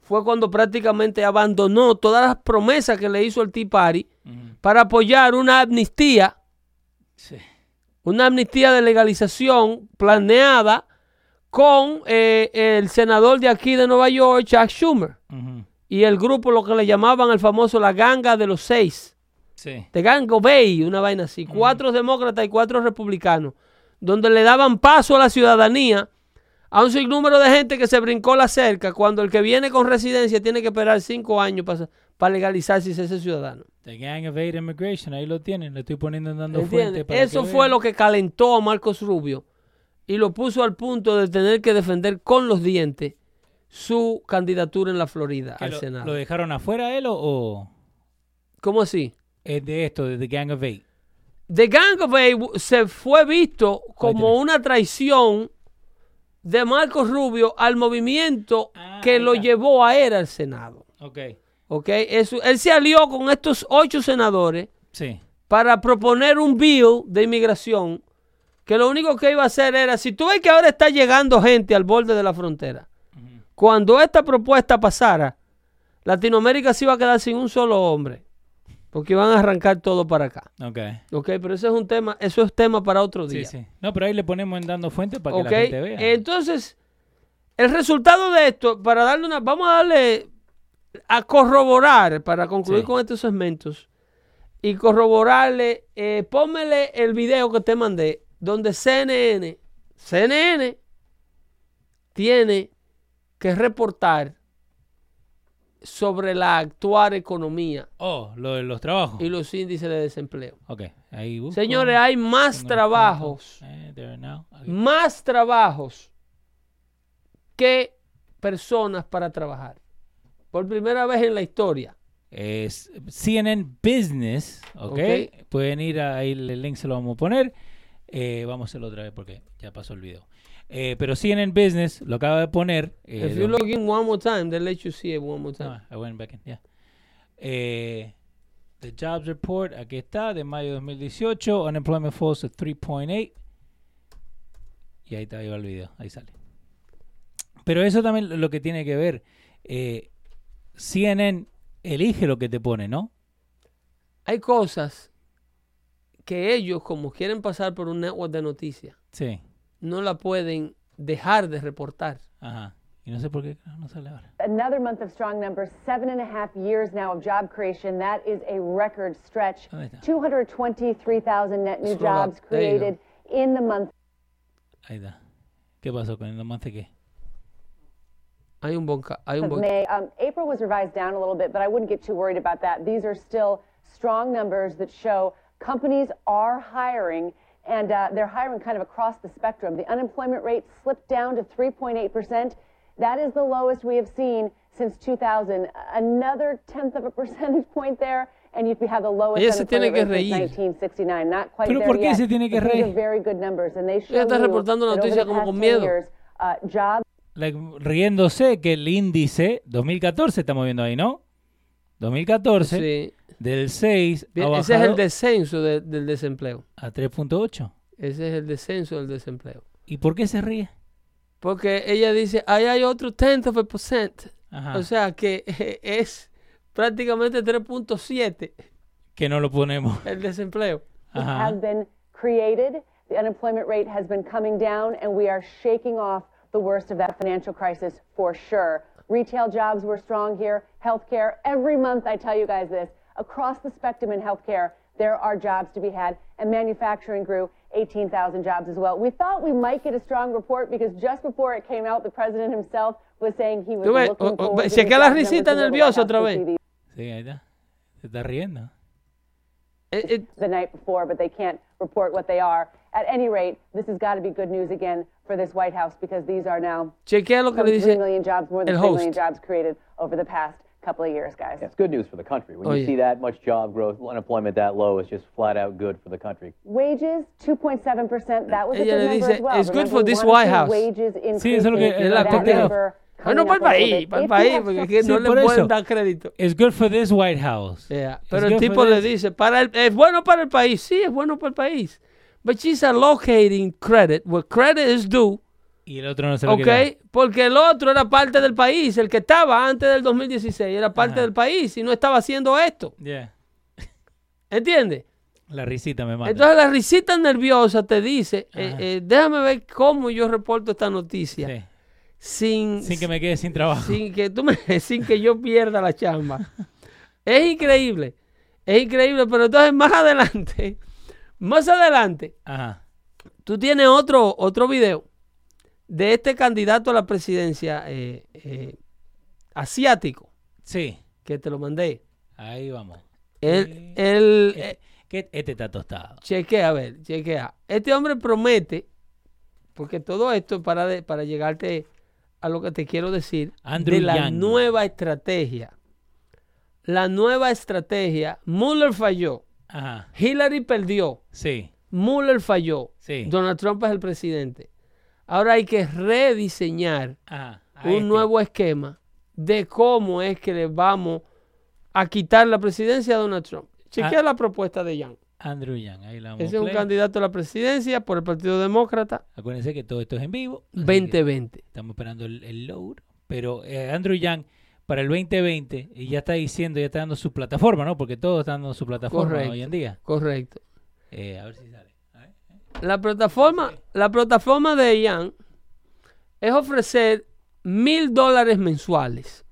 fue cuando prácticamente abandonó todas las promesas que le hizo el Tea Party para apoyar una amnistía, Sí. una amnistía de legalización planeada con eh, el senador de aquí de Nueva York, Chuck Schumer. Y el grupo, lo que le llamaban el famoso la ganga de los seis, Sí. de Gango Bay, una vaina así, cuatro demócratas y cuatro republicanos, donde le daban paso a la ciudadanía a un sinnúmero de gente que se brincó la cerca, cuando el que viene con residencia tiene que esperar cinco años para, para legalizarse y ser ciudadano. The Gang of Eight Immigration, ahí lo tienen. Le estoy poniendo dando fuente para Eso que fue vean. lo que calentó a Marcos Rubio y lo puso al punto de tener que defender con los dientes su candidatura en la Florida ¿Que al lo, Senado. ¿Lo dejaron afuera él o, o ¿Cómo así? es de esto, de The Gang of Eight? The Gang of Eight se fue visto como una traición de Marcos Rubio al movimiento Ah, que lo llevó a él al Senado. Ok. ¿ok? Eso- él se alió con estos ocho senadores Sí. para proponer un bill de inmigración que lo único que iba a hacer era, si tú ves que ahora está llegando gente al borde de la frontera, cuando esta propuesta pasara, Latinoamérica se iba a quedar sin un solo hombre, porque iban a arrancar todo para acá. Ok. Ok, pero eso es un tema, eso es tema para otro Sí, día. sí. No, pero ahí le ponemos en dando fuente para que la gente vea. entonces, el resultado de esto, para darle una, vamos a darle a corroborar, para concluir Sí. con estos segmentos, y corroborarle, eh, pónmele el video que te mandé, donde CNN, CNN tiene que reportar sobre la actual economía oh, lo de los trabajos. y los índices de desempleo. Ok, ahí busco. Señores, hay más trabajos. Eh, más trabajos que personas para trabajar. Por primera vez en la historia. Es CNN Business, ok. Pueden ir ahí, el link se lo vamos a poner. Eh, vamos a hacerlo otra vez porque ya pasó el video. Eh, pero CNN Business lo acaba de poner. eh, If you log in one more time, they let you see it one more time. Ah, I went back in, yeah. Eh, the Jobs Report, aquí está, de mayo de 2018. Unemployment falls at 3.8. Y ahí está, ahí va el video, ahí sale. Pero eso también lo que tiene que ver. eh, CNN elige lo que te pone, ¿no? Hay cosas que ellos, como quieren pasar por un network de noticias, Sí. No la pueden dejar de reportar. Ajá. Y no sé por qué no sale ahora. Another month of strong numbers, seven and a half years now of job creation. That is a record stretch. Ahí está. 223,000 net new jobs created in the month Ahí está. ¿Qué pasó con el de qué? Hay un buen, ca- hay un of buen May. Um, April was revised down a little bit, but I woun't get too worried about that. These are still strong numbers that show companies are hiring, and uh, they're hiring kind of across the spectrum. The unemployment rate slipped down to 3.8%. That is the lowest we have seen since 2000. Another tenth of a (laughs) percentage point there. And you have the lowest Ella se tiene unemployment que rate since reír. 1969. Not quite Pero there ¿por qué yet, se tiene que but these reír? are very good numbers, and they show Ella está you reportando that over the como past con 10 miedo. years, uh, jobs Like, riéndose que el índice 2014 estamos viendo ahí, ¿no? 2014 Sí. Del 6 Bien, ha ese es el descenso de- del desempleo. a 3.8. Ese es el descenso del desempleo. ¿Y por qué se ríe? Porque ella dice, ahí hay otro tenth of a percent. Ajá. O sea que (laughs) es prácticamente 3.7 que no lo ponemos. el desempleo. Ajá. have been created. The unemployment rate has been coming down, and we are shaking off the worst of that financial crisis for sure. Retail jobs were strong here. Healthcare, every month I tell you guys this, across the spectrum in healthcare, there are jobs to be had, and manufacturing grew 18,000 jobs as well. We thought we might get a strong report because just before it came out, the president himself was saying he was Tú ves, looking o- o- forward to se these queda la risita to be able to nerviosa otra vez. Sí, ahí está. Se está riendo. Eh, eh, the night before, but they can't report what they are. At any rate, this has got to be good news again for this White House because these are now chequea lo que le dice. million jobs, more than el 3 million jobs created over the past couple of years, guys. It's good news for the country. When Oh, you yeah. see that much job growth, unemployment that low, it's just flat out good for the country. Wages, 2.7%. That was a Ella good number dice, as well. "It's good Remember, for we this wanna White House." Wages Sí, eso es lo que- increasing. es la That cuestión. number Bueno, coming para el up a little país, bit. para el They do have porque some- aquí no Sí, le por pueden eso. dar crédito. It's good for this White House. Yeah, It's Pero el good tipo for le this. dice, para el, es bueno para el país. Sí, es bueno para el país. But she's allocating credit where credit is due. Y el otro no se lo ¿Ok? Porque el otro era parte del país. El que estaba antes del 2016 era parte Ajá. del país y no estaba haciendo esto. Yeah. ¿Entiendes? La risita me mata. Entonces la risita nerviosa te dice, eh, eh, déjame ver cómo yo reporto esta noticia. Sí. sin, Sin que me quede sin trabajo. sin que tú me, (laughs) sin que yo pierda la chamba. Es increíble. Es increíble, pero entonces más adelante, (laughs) más adelante, Ajá. tú tienes otro, otro video de este candidato a la presidencia eh, eh, asiático, Sí. que te lo mandé. Ahí vamos. Él, él, Eh, que este está tostado. chequea, a ver, chequea. Este hombre promete, porque todo esto es para, de- para llegarte a lo que te quiero decir, Andrew de la Yang. nueva estrategia. La nueva estrategia, Mueller falló, Ajá. Hillary perdió, Sí. Mueller falló, Sí. Donald Trump es el presidente. Ahora hay que rediseñar Ajá. A un este. nuevo esquema de cómo es que le vamos a quitar la presidencia a Donald Trump. Chequea Ah. la propuesta de Yang. Andrew Yang. Ahí la vamos Ese es un candidato a la presidencia por el Partido Demócrata Acuérdense que todo esto es en vivo. así que 2020. Estamos esperando el, el load. Pero eh, Andrew Yang, para el 2020, y ya está diciendo, ya está dando su plataforma, ¿no? Porque todos están dando su plataforma Correcto. hoy en día. Correcto. Eh, a ver si sale. La plataforma, la plataforma de Yang es ofrecer mil dólares mensuales.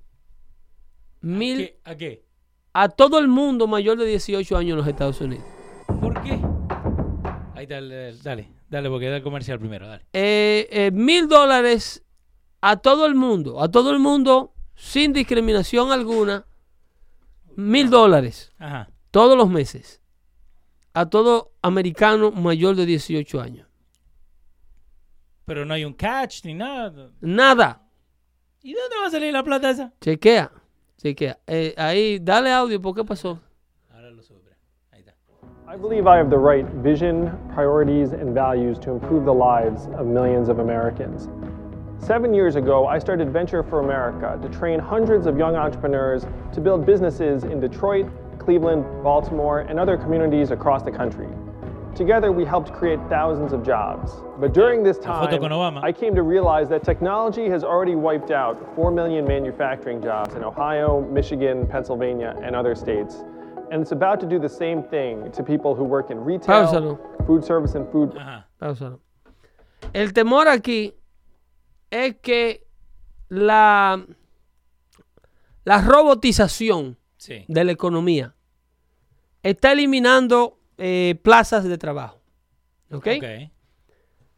Mil ¿Qué? ¿A qué? a todo el mundo mayor de 18 años en los Estados Unidos. ¿Por qué? Ahí está, el- dale, dale, porque da el comercial primero, dale. Eh, eh, mil dólares a todo el mundo, a todo el mundo sin discriminación alguna. Mil dólares Ajá. todos los meses a todo americano mayor de 18 años. Pero no hay un catch ni nada. Nada. ¿Y de dónde va a salir la plata esa? Chequea. Chequea. Eh, ahí, dale audio. ¿Por qué pasó? Ahora lo sube. Ahí está. I believe I have the right vision, priorities, and values to improve the lives of millions of Americans. Seven years ago, I started Venture for America to train hundreds of young entrepreneurs to build businesses in Detroit, Cleveland, Baltimore, and other communities across the country. Together, we helped create thousands of jobs. But during this time. I came to realize that technology has already wiped out 4 million manufacturing jobs in Ohio, Michigan, Pennsylvania, and other states. And it's about to do the same thing to people who work in retail, Páusalo. food service, and food Ajá. Páusalo. El temor aquí es que la, la robotización Sí. de la economía está eliminando eh, plazas de trabajo. ¿Ok? Ok.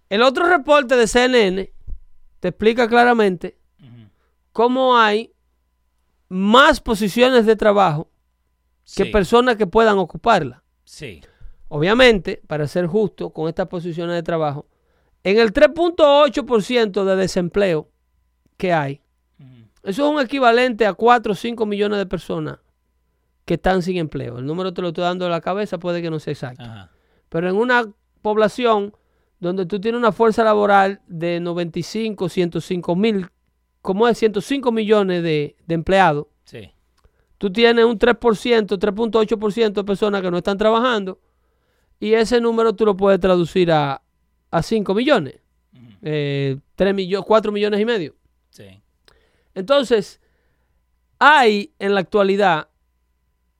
El otro reporte de CNN te explica claramente cómo hay más posiciones de trabajo que Sí. personas que puedan ocuparla. Sí. Obviamente, para ser justo con estas posiciones de trabajo, en el 3.8% de desempleo que hay, eso es un equivalente a 4 o 5 millones de personas que están sin empleo. El número te lo estoy dando de la cabeza, puede que no sea exacto. Ajá. Pero en una población donde tú tienes una fuerza laboral de 95, 105 mil, como es 105 millones de, de empleados, Sí. tú tienes un 3%, 3.8% de personas que no están trabajando y ese número tú lo puedes traducir a, a 5 millones, eh, 3 millones, 4 millones y medio. Sí. Entonces, hay en la actualidad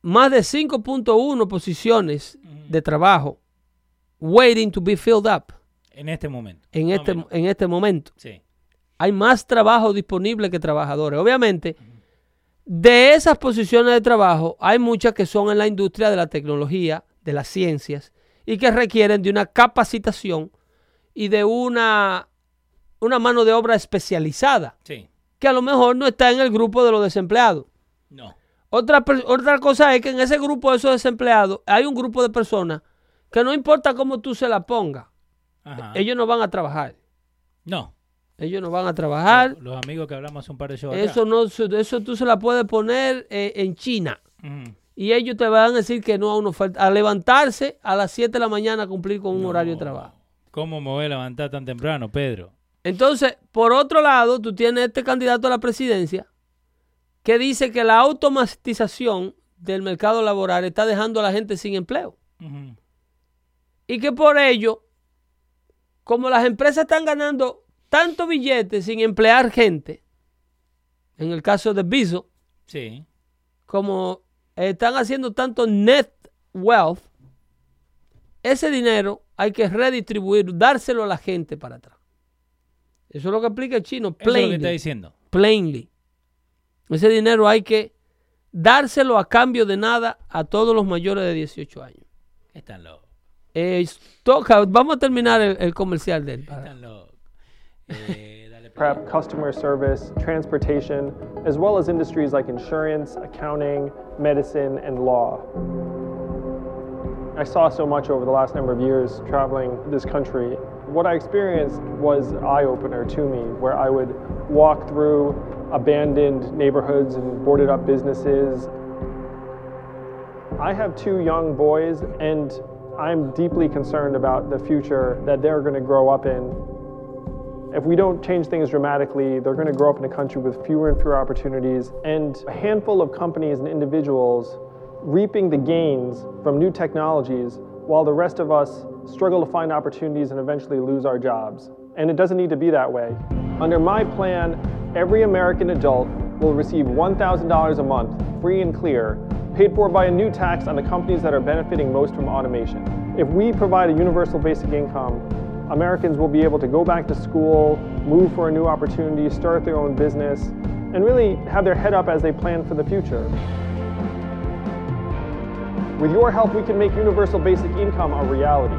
más de 5.1 posiciones de trabajo waiting to be filled up En este momento. en este, menos. en este momento. Sí. Hay más trabajo disponible que trabajadores. Obviamente, de esas posiciones de trabajo, hay muchas que son en la industria de la tecnología, de las ciencias, y que requieren de una capacitación y de una, una mano de obra especializada, Sí. que a lo mejor no está en el grupo de los desempleados. No. Otra, otra cosa es que en ese grupo de esos desempleados hay un grupo de personas que no importa cómo tú se la pongas, ellos no van a trabajar. No. Ellos no van a trabajar. Los amigos que hablamos hace un par de shows Eso no, eso tú se la puedes poner eh, en China. Y ellos te van a decir que no a una oferta. A levantarse a las 7 de la mañana a cumplir con un horario de trabajo. ¿Cómo me voy a levantar tan temprano, Pedro? Entonces, por otro lado, tú tienes este candidato a la presidencia que dice que la automatización del mercado laboral está dejando a la gente sin empleo. Y que por ello, como las empresas están ganando tanto billete sin emplear gente, en el caso de Sí. como están haciendo tanto net wealth, ese dinero hay que redistribuir, dárselo a la gente para atrás. Eso es lo que explica el chino, Eso es lo que está plainly. diciendo. plainly. Ese dinero hay que dárselo a cambio de nada a todos los mayores de 18 años. Están locos. Eh, toca, vamos a terminar el, el comercial de él. Están locos. Eh, (laughs) dale, prep, customer service, transportation, as well as industries like insurance, accounting, medicine, and law. I saw so much over the last number of years traveling this country. What I experienced was eye opener to me, where I would walk through abandoned neighborhoods and boarded up businesses. I have two young boys, and I'm deeply concerned about the future that they're going to grow up in if we don't change things dramatically, they're going to grow up in a country with fewer and fewer opportunities and a handful of companies and individuals reaping the gains from new technologies while the rest of us struggle to find opportunities and eventually lose our jobs. And it doesn't need to be that way. Under my plan, every American adult will receive $1,000 a month, free and clear, paid for by a new tax on the companies that are benefiting most from automation. If we provide a universal basic income, Americans will be able to go back to school, move for a new opportunity, start their own business, and really have their head up as they plan for the future. With your help, we can make universal basic income a reality.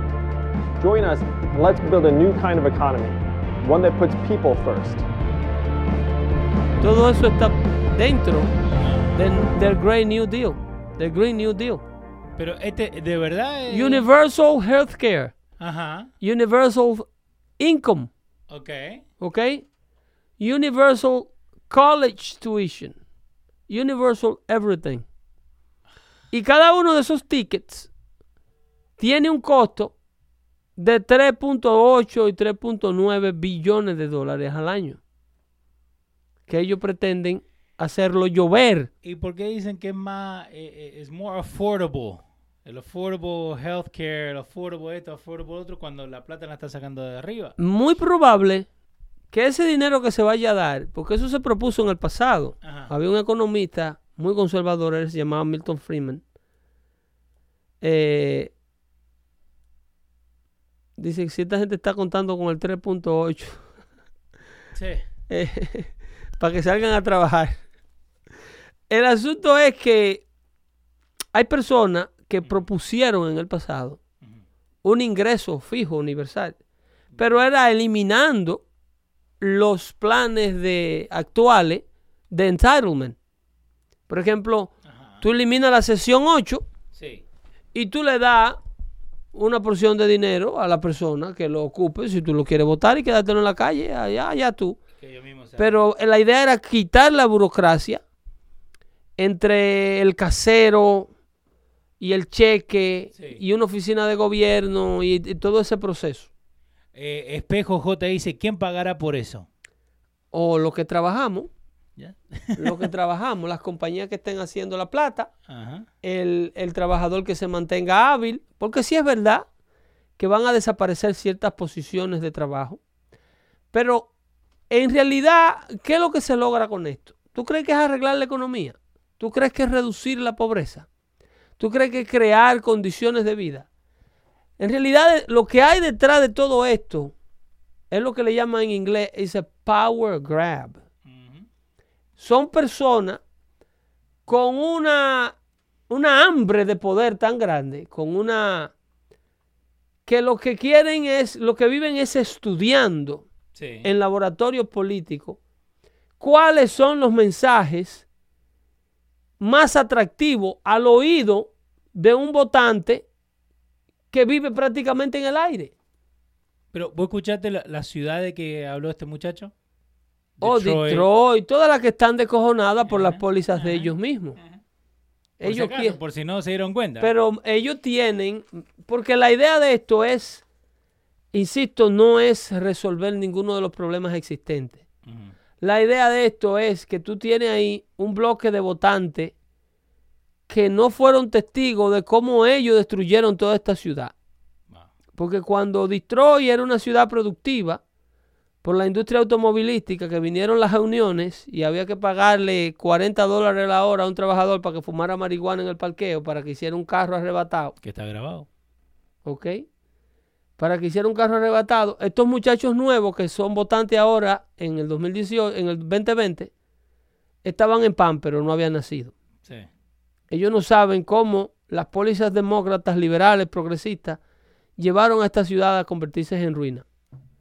Join us and let's build a new kind of economy, one that puts people first. Todo eso está dentro del, del Green New Deal. Del Green New Deal. Pero este, de verdad. es- Universal Healthcare. Ajá. Universal Income. Ok. ¿Ok? Universal College Tuition. Universal Everything. Y cada uno de esos tickets tiene un costo de 3.8 y 3.9 billones de dólares al año. Que ellos pretenden hacerlo llover. ¿Y por qué dicen que es más, eh, eh, es more affordable? El affordable healthcare, el affordable esto, affordable otro, cuando la plata la está sacando de arriba. Muy probable que ese dinero que se vaya a dar, porque eso se propuso en el pasado. Ajá. Había un economista muy conservador, él se llamaba Milton Freeman. Eh, dice que si esta gente está contando con el 3.8 Sí. eh, (laughs) para que salgan a trabajar. El asunto es que hay personas que propusieron en el pasado un ingreso fijo universal, pero era eliminando los planes de actuales de entitlement. Por ejemplo, tú eliminas la sesión 8 Sí. y tú le das una porción de dinero a la persona que lo ocupe, si tú lo quieres votar y quedártelo en la calle, allá, allá tú. Pero la idea era quitar la burocracia entre el casero y el cheque Sí. y una oficina de gobierno y, y todo ese proceso. Eh, Espejo J dice, ¿quién pagará por eso? O lo que trabajamos, ¿Ya? lo que trabajamos, las compañías que estén haciendo la plata, Ajá. el, el trabajador que se mantenga hábil, porque sí es verdad que van a desaparecer ciertas posiciones de trabajo, pero en realidad, ¿qué es lo que se logra con esto? ¿Tú crees que es arreglar la economía? ¿Tú crees que es reducir la pobreza? ¿Tú crees que es crear condiciones de vida? En realidad, lo que hay detrás de todo esto es lo que le llaman en inglés, es a power grab. Son personas con una, una hambre de poder tan grande, con una que lo que quieren es, lo que viven es estudiando Sí. en laboratorios políticos cuáles son los mensajes más atractivos al oído de un votante que vive prácticamente en el aire. Pero, ¿vos escuchaste la, la ciudad de que habló este muchacho? O Detroit, todas las que están descojonadas por las pólizas de ellos mismos. Por si Ellos acaso, quieren- por si no se dieron cuenta. Pero ellos tienen, porque la idea de esto es, insisto, no es resolver ninguno de los problemas existentes. La idea de esto es que tú tienes ahí un bloque de votantes que no fueron testigos de cómo ellos destruyeron toda esta ciudad. Wow. Porque cuando Detroit era una ciudad productiva, por la industria automovilística, que vinieron las reuniones y había que pagarle 40 dólares la hora a un trabajador para que fumara marihuana en el parqueo, para que hiciera un carro arrebatado. Que está grabado. ¿Ok? para que hiciera un carro arrebatado. Estos muchachos nuevos que son votantes ahora en el 2018, en el 2020, estaban en PAN, pero no habían nacido. Sí. Ellos no saben cómo las pólizas demócratas, liberales, progresistas, llevaron a esta ciudad a convertirse en ruina.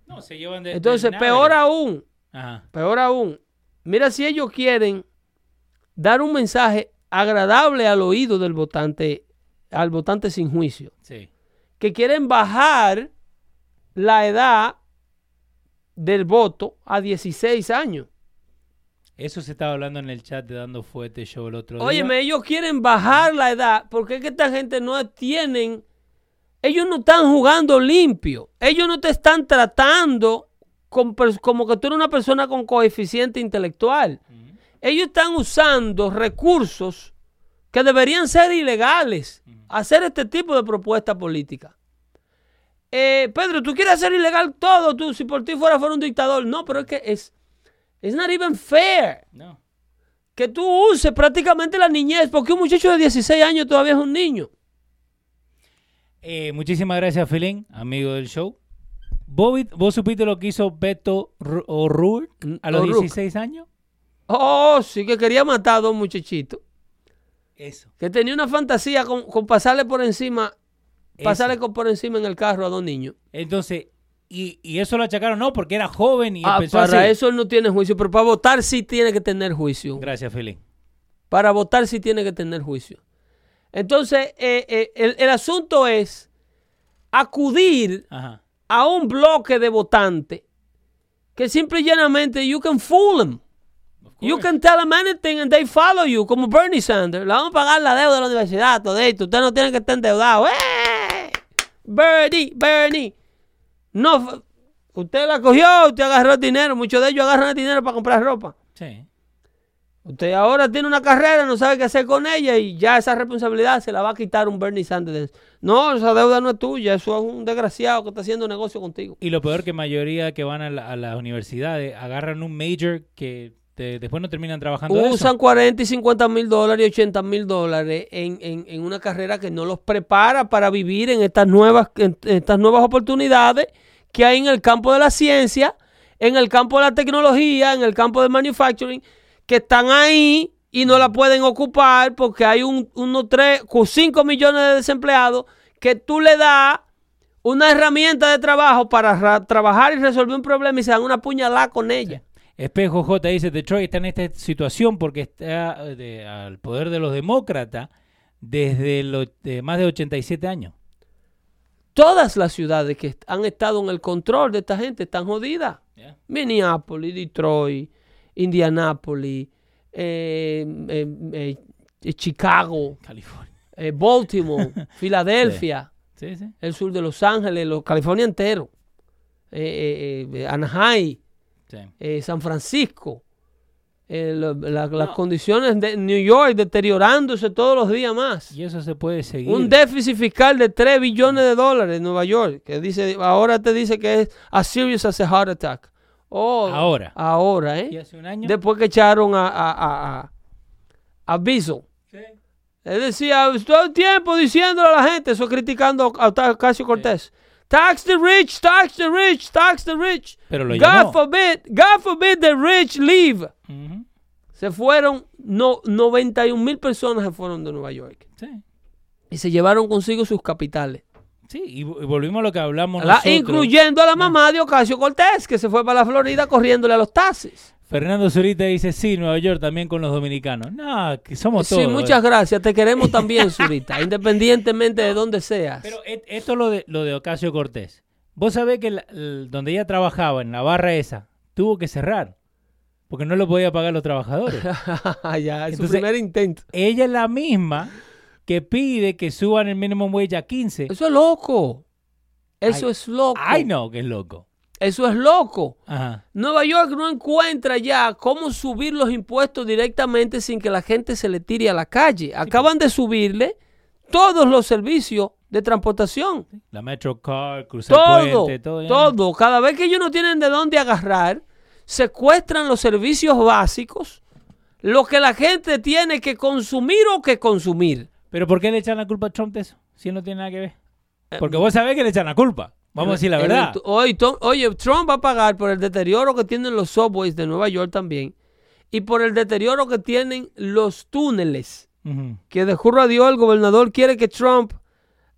No, se llevan de. Entonces, de peor aún, Ajá. peor aún, mira si ellos quieren dar un mensaje agradable al oído del votante, al votante sin juicio, Sí. que quieren bajar la edad del voto a 16 años. Eso se estaba hablando en el chat de Dando Fuete Show el otro día. Óyeme, ellos quieren bajar la edad porque es que esta gente no tienen, ellos no están jugando limpio, ellos no te están tratando con como que tú eres una persona con coeficiente intelectual. Ellos están usando recursos que deberían ser ilegales, hacer este tipo de propuesta política. Eh, Pedro, tú quieres hacer ilegal todo, tú, si por ti fuera, fuera un dictador. No, pero es que es, it's not even fair No. que tú uses prácticamente la niñez, porque un muchacho de 16 años todavía es un niño. Eh, muchísimas gracias, Filín, amigo del show. Bobby, ¿Vos supiste lo que hizo Beto O'Rourke a los O'Rourke. 16 años? Oh, sí, que quería matar a dos muchachitos. Eso. Que tenía una fantasía con, con pasarle por encima, Eso. pasarle con- por encima en el carro a dos niños. Entonces, y, y eso lo achacaron, no, porque era joven y Ah, empezó para eso él no tiene juicio, pero para votar sí tiene que tener juicio. Gracias, Filín. Para votar sí tiene que tener juicio. Entonces, eh, eh, el, el asunto es acudir Ajá. a un bloque de votantes que simple y llanamente you can fool them. You can tell them anything and they follow you, como Bernie Sanders. Le vamos a pagar la deuda de la universidad, todo esto. Usted no tiene que estar endeudado. ¡Eh! Bernie, Bernie. No, usted la cogió, usted agarró el dinero. Muchos de ellos agarran el dinero para comprar ropa. Sí. Usted ahora tiene una carrera, no sabe qué hacer con ella y ya esa responsabilidad se la va a quitar un Bernie Sanders. No, esa deuda no es tuya, eso es un desgraciado que está haciendo negocio contigo. Y lo peor que mayoría que van a, la- a las universidades agarran un major que te- después no terminan trabajando de eso. Usan 40 y 50 mil dólares y 80 mil dólares en, en- en una carrera que no los prepara para vivir en estas nuevas, en estas nuevas oportunidades que hay en el campo de la ciencia, en el campo de la tecnología, en el campo del manufacturing, que están ahí y no la pueden ocupar porque hay un, unos 3, 5 millones de desempleados que tú le das una herramienta de trabajo para ra- trabajar y resolver un problema y se dan una puñalada con ella. Espejo J dice, Detroit está en esta situación porque está eh, de- al poder de los demócratas desde los de más de 87 años. Todas las ciudades que han estado en el control de esta gente están jodidas. Yeah. Minneapolis, Detroit, Indianapolis, eh, eh, eh, Chicago, California. Baltimore, (laughs) Filadelfia, Sí, sí. el sur de Los Ángeles, los, California entero, Anaheim, San Francisco. eh, la- las condiciones de New York deteriorándose todos los días más. Y eso se puede seguir. Un déficit fiscal de 3 billones de dólares en Nueva York, que dice, ahora te dice que es as serious as a heart attack. Oh, Ahora. Ahora, Y ¿eh? hace un año. Después que echaron a, a, a, a, a. Sí. Él decía todo el tiempo diciéndole a la gente, eso criticando a Ocasio Cortés. Tax the rich, tax the rich, tax the rich. Pero lo God llamó. forbid, God forbid the rich leave. Se fueron, no, 91 mil personas se fueron de Nueva York. Sí. Y se llevaron consigo sus capitales. Sí, y, vo- y volvimos a lo que hablamos La- nosotros. incluyendo a la mamá de Ocasio Cortés, que se fue para la Florida corriéndole a los taxis. Fernando Zurita dice, sí, Nueva York también con los dominicanos. No, que somos Sí, todos. muchas eh. gracias. Te queremos también, (laughs) Zurita, independientemente de dónde seas. Pero et- esto es lo de, lo de Ocasio Cortés. Vos sabés que la- el- donde ella trabajaba, en la barra esa, tuvo que cerrar. Porque no lo podía pagar los trabajadores. (laughs) ya, es su primer intento. ella es la misma que pide que suban el minimum wage a 15. Eso es loco. Eso es loco. Ay, no, que es loco. Eso es loco. Ajá. Nueva York no encuentra ya cómo subir los impuestos directamente sin que la gente se le tire a la calle. Acaban de subirle todos los servicios de transportación. La Metrocar, cruzar Todo, puente, todo. todo. Cada vez que ellos no tienen de dónde agarrar, secuestran los servicios básicos, lo que la gente tiene que consumir o que consumir. Pero ¿por qué le echan la culpa a Trump de eso? Si él no tiene nada que ver. Eh, Porque vos sabés que le echan la culpa. Vamos a decir la el verdad. tu- Oye, oye, Trump va a pagar por el deterioro que tienen los subways de Nueva York también y por el deterioro que tienen los túneles. Que de juro a Dios el gobernador quiere que Trump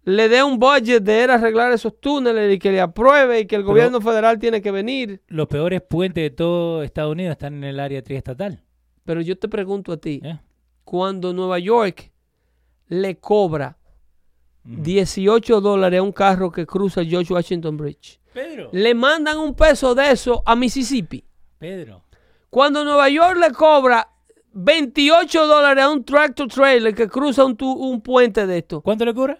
le dé un budget de él arreglar esos túneles y que le apruebe y que el gobierno federal tiene que venir. Los peores puentes de todo Estados Unidos están en el área triestatal. Pero yo te pregunto a ti, ¿eh? cuando Nueva York le cobra 18 dólares a un carro que cruza George Washington Bridge, Pedro. le mandan un peso de eso a Mississippi. Pedro. Cuando Nueva York le cobra 28 dólares a un tractor trailer que cruza un, tu- un puente de esto, ¿Cuánto le cobra?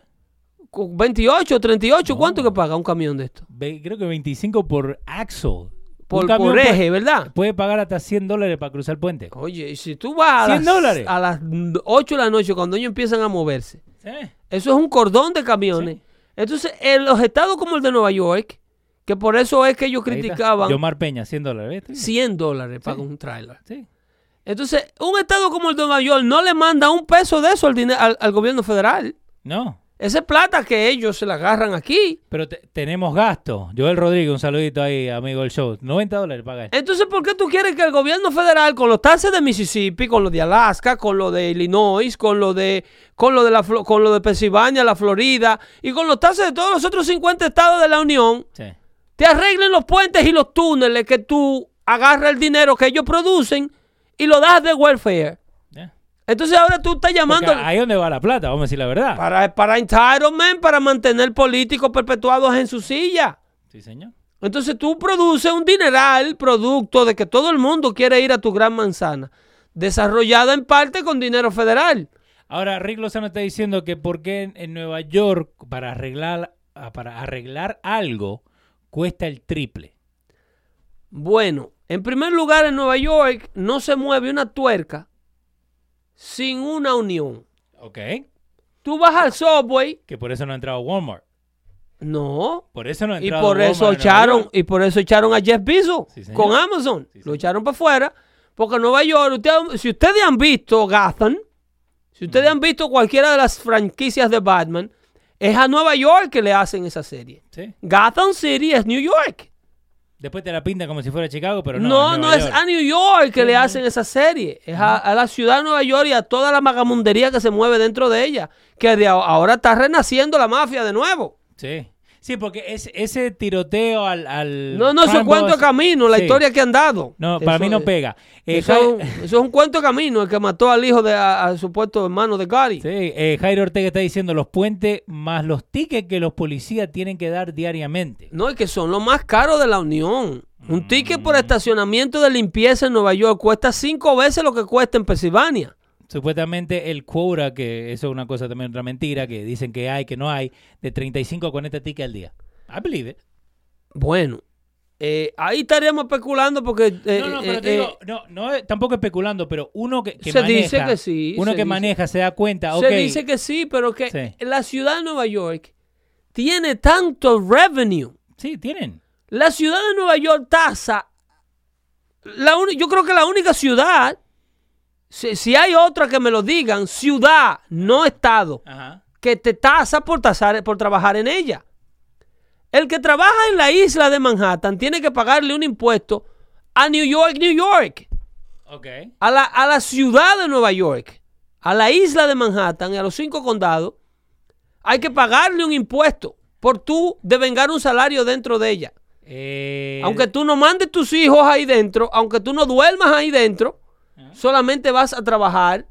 cu- 28, 38, ¿cuánto que paga un camión de esto? Ve- creo que 25 por axle. Por, por puede- eje, ¿verdad? Puede pagar hasta 100 dólares para cruzar el puente. Oye, y si tú vas a 100 las, dólares. a las 8 de la noche cuando ellos empiezan a moverse, Sí. eso es un cordón de camiones. Sí. Entonces, en los estados como el de Nueva York, que por eso es que ellos criticaban Yomar Peña, 100 dólares. ¿viste? 100 dólares para un trailer. Sí. Entonces, un estado como el de Nueva York no le manda un peso de eso al, al, al gobierno federal. No. Esa es plata que ellos se la agarran aquí. Pero te- tenemos gasto. Joel Rodríguez, un saludito ahí, amigo del show. 90 dólares paga él. Entonces, ¿por qué tú quieres que el gobierno federal, con los taxes de Mississippi, con lo de Alaska, con lo de Illinois, con lo de, con lo de, la, con lo de Pensilvania, la Florida, y con los taxes de todos los otros 50 estados de la Unión, Sí. te arreglen los puentes y los túneles que tú agarras el dinero que ellos producen y lo das de welfare? Entonces ahora tú estás Porque llamando ahí es donde va la plata, vamos a decir la verdad. para, para entitlement, para mantener políticos perpetuados en su silla. Sí, señor. Entonces tú produces un dineral producto de que todo el mundo quiere ir a tu gran manzana, desarrollada en parte con dinero federal. Ahora, Rick Lozano está diciendo que por qué en, en Nueva York para arreglar, ah, para arreglar algo cuesta el triple. Bueno, en primer lugar, en Nueva York no se mueve una tuerca sin una unión. ¿Ok? Tú vas al subway, Que por eso no ha entrado Walmart. no, Por eso no ha y entrado por Walmart eso echaron y por eso echaron a Jeff Bezos Sí, con Amazon. Sí, Lo echaron para afuera porque en Nueva York, usted- si ustedes han visto Gotham, si ustedes han visto cualquiera de las franquicias de Batman, es a Nueva York que le hacen esa serie. Sí. Gotham City es New York. Después te la pinta como si fuera Chicago, pero no. No, es no, es a New York que le hacen esa serie. Es a, a la ciudad de Nueva York y a toda la magamundería que se mueve dentro de ella. Que de ahora está renaciendo la mafia de nuevo. Sí. Sí, porque ese, ese tiroteo al. al No, no, eso es crime cuento de camino, la Sí. historia que han dado. No, para Eso mí no es- pega. Eh, Eso, Jai- es un, eso es un cuento de camino, el que mató al hijo de a, a supuesto hermano de Gary. Sí, eh, Jairo Ortega está diciendo los puentes más los tickets que los policías tienen que dar diariamente. No, es que son los más caros de la Unión. Un ticket Mm. por estacionamiento de limpieza en Nueva York cuesta cinco veces lo que cuesta en Pensilvania. Supuestamente el quota, que eso es una cosa también otra mentira, que dicen que hay, que no hay, de 35 a 40 tickets al día. I believe it. Bueno, eh, ahí estaríamos especulando porque... eh, no, no, eh, pero te eh, digo, no, no, tampoco especulando, pero uno que, que Se maneja, dice que sí, uno que dice. maneja se da cuenta, Se dice que sí, pero que Sí. la ciudad de Nueva York tiene tanto revenue. sí, tienen. La ciudad de Nueva York tasa. La uni- yo creo que la única ciudad, si, si hay otra que me lo digan, ciudad, no estado, Ajá. que te tasa por, tasar, por trabajar en ella. El que trabaja en la isla de Manhattan tiene que pagarle un impuesto a New York, New York, a la, a la ciudad de Nueva York, a la isla de Manhattan y a los cinco condados. Hay que pagarle un impuesto por tú devengar un salario dentro de ella. Eh, Aunque tú no mandes tus hijos ahí dentro, aunque tú no duermas ahí dentro, solamente vas a trabajar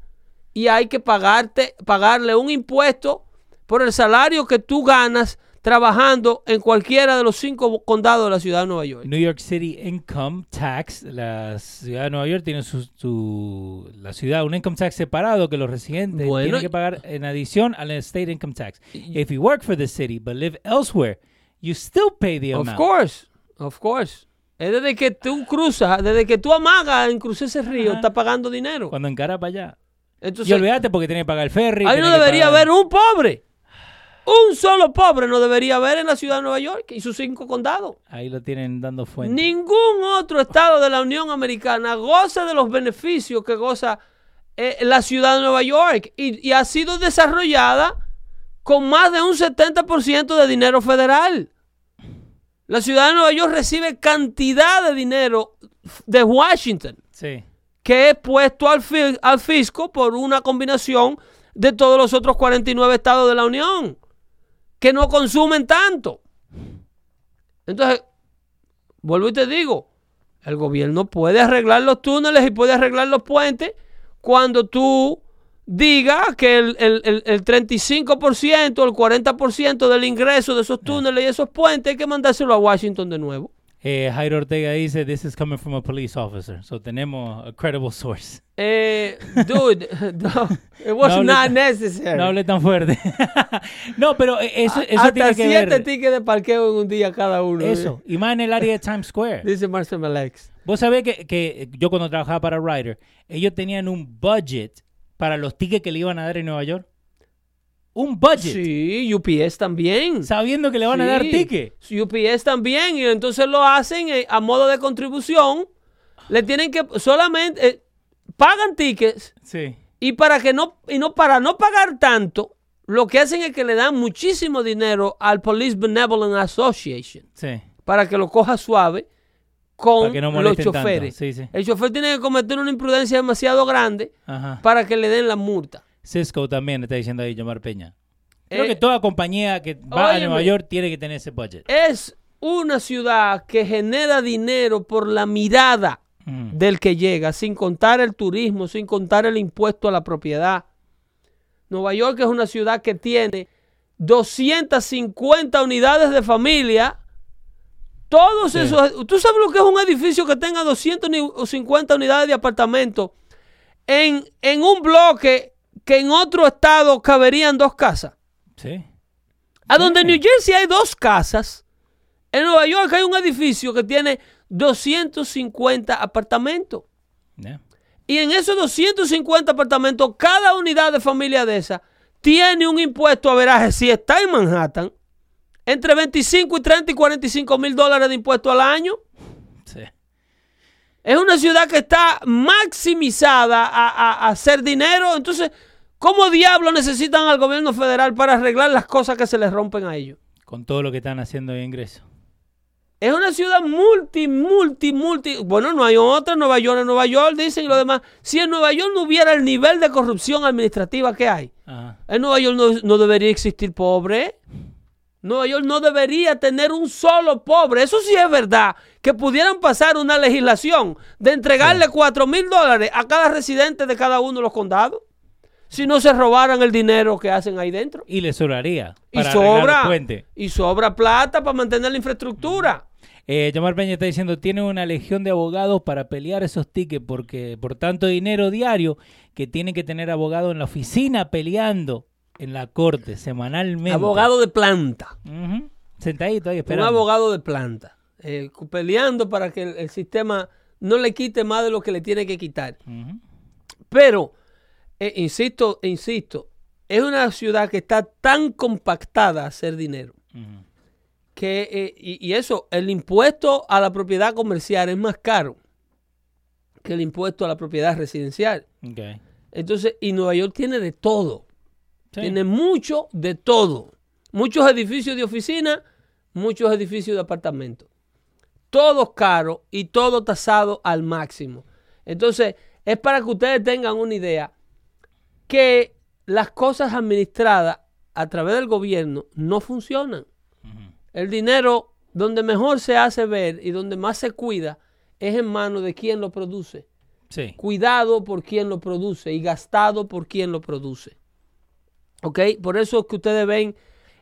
y hay que pagarte, pagarle un impuesto por el salario que tú ganas trabajando en cualquiera de los cinco condados de la ciudad de Nueva York. New York City Income Tax, la ciudad de Nueva York tiene su, su- la ciudad un income tax separado que los residentes Bueno, tienen que pagar en adición al state income tax. If you work for the city but live elsewhere, you still pay the Of amount. course, of course. Es desde que tú cruzas, desde que tú amagas en cruzar ese río, Ajá. estás pagando dinero. Cuando encara para allá. Entonces, y olvídate porque tiene que pagar el ferry. ahí no debería pagar- haber un pobre. Un solo pobre no debería haber en la ciudad de Nueva York y sus cinco condados. Ahí lo tienen dando fuente. Ningún otro estado de la Unión Americana goza de los beneficios que goza eh, la ciudad de Nueva York y, y ha sido desarrollada con más de un 70% de dinero federal. La ciudad de Nueva York recibe cantidad de dinero de Washington Sí. que es puesto al, al fisco por una combinación de todos los otros 49 estados de la Unión que no consumen tanto. Entonces, vuelvo y te digo, el gobierno puede arreglar los túneles y puede arreglar los puentes cuando tú digas que el, el, el, el 35%, el 40% del ingreso de esos túneles y esos puentes hay que mandárselo a Washington de nuevo. Eh, Jairo Ortega dice, this is coming from a police officer. So tenemos a credible source. Eh, (laughs) dude, (laughs) no, it was No not tan- necessary. No hable tan fuerte. (laughs) no, pero eh, eso, eso Hasta tiene que siete ver... tickets de parqueo en un día cada uno. Eso. Y más en el área de Times Square. Dice Marcel Malex. Vos sabés que, que yo cuando trabajaba para Ryder, ellos tenían un budget para los tickets que le iban a dar en Nueva York. Un budget. Sí, UPS también. Sabiendo que le van a dar tickets. UPS también. Y entonces lo hacen eh, a modo de contribución. Le tienen que solamente eh, pagan tickets Sí. y para que no y no para no pagar tanto, lo que hacen es que le dan muchísimo dinero al Police Benevolent Association Sí. para que lo coja suave con no los choferes. Sí, sí. El chofer tiene que cometer una imprudencia demasiado grande Ajá. para que le den la multa. Cisco también está diciendo ahí, Yomar Peña. Creo Eh, que toda compañía que va a. Nueva York tiene que tener ese budget. Es una ciudad que genera dinero por la mirada Mm. del que llega, sin contar el turismo, sin contar el impuesto a la propiedad. Nueva York es una ciudad que tiene 250 unidades de familia. Todos Sí. esos. ¿Tú sabes lo que es un edificio que tenga 250 unidades de apartamento en, en un bloque que en otro estado caberían dos casas? Sí. A donde en New Jersey hay dos casas, en Nueva York hay un edificio que tiene 250 apartamentos. Yeah. Y en esos 250 apartamentos, cada unidad de familia de esa tiene un impuesto a veraje, si está en Manhattan, entre 25 y 30 y 45 mil dólares de impuesto al año. Sí. Es una ciudad que está maximizada a, a- a hacer dinero. Entonces, ¿cómo diablos necesitan al gobierno federal para arreglar las cosas que se les rompen a ellos? Con todo lo que están haciendo de ingreso. Es una ciudad multi, multi, multi. Bueno, no hay otra. Nueva York es Nueva York, dicen y lo demás. Si en Nueva York no hubiera el nivel de corrupción administrativa que hay, Ajá. en Nueva York no, no debería existir pobre. Nueva York no debería tener un solo pobre. Eso sí es verdad. Que pudieran pasar una legislación de entregarle 4 mil dólares a cada residente de cada uno de los condados. Si no se robaran el dinero que hacen ahí dentro. Y le sobraría Y para sobra, los puentes. y sobra plata para mantener la infraestructura. Eh, Yomar Peña está diciendo, tiene una legión de abogados para pelear esos tickets porque por tanto dinero diario que tienen que tener abogados en la oficina peleando en la corte semanalmente. Abogado de planta. Sentadito ahí Un esperando. abogado de planta. eh, peleando para que el, el sistema no le quite más de lo que le tiene que quitar. Pero, eh, insisto, insisto, es una ciudad que está tan compactada a hacer dinero. Que, eh, y, y eso, el impuesto a la propiedad comercial es más caro que el impuesto a la propiedad residencial. Entonces, y Nueva York tiene de todo. Sí. Tiene mucho de todo. Muchos edificios de oficina, muchos edificios de apartamentos. Todos caros y todo tasado al máximo. Entonces, es para que ustedes tengan una idea que las cosas administradas a través del gobierno no funcionan. El dinero donde mejor se hace ver y donde más se cuida es en manos de quien lo produce Sí. cuidado por quien lo produce y gastado por quien lo produce. ¿Ok? Por eso es que ustedes ven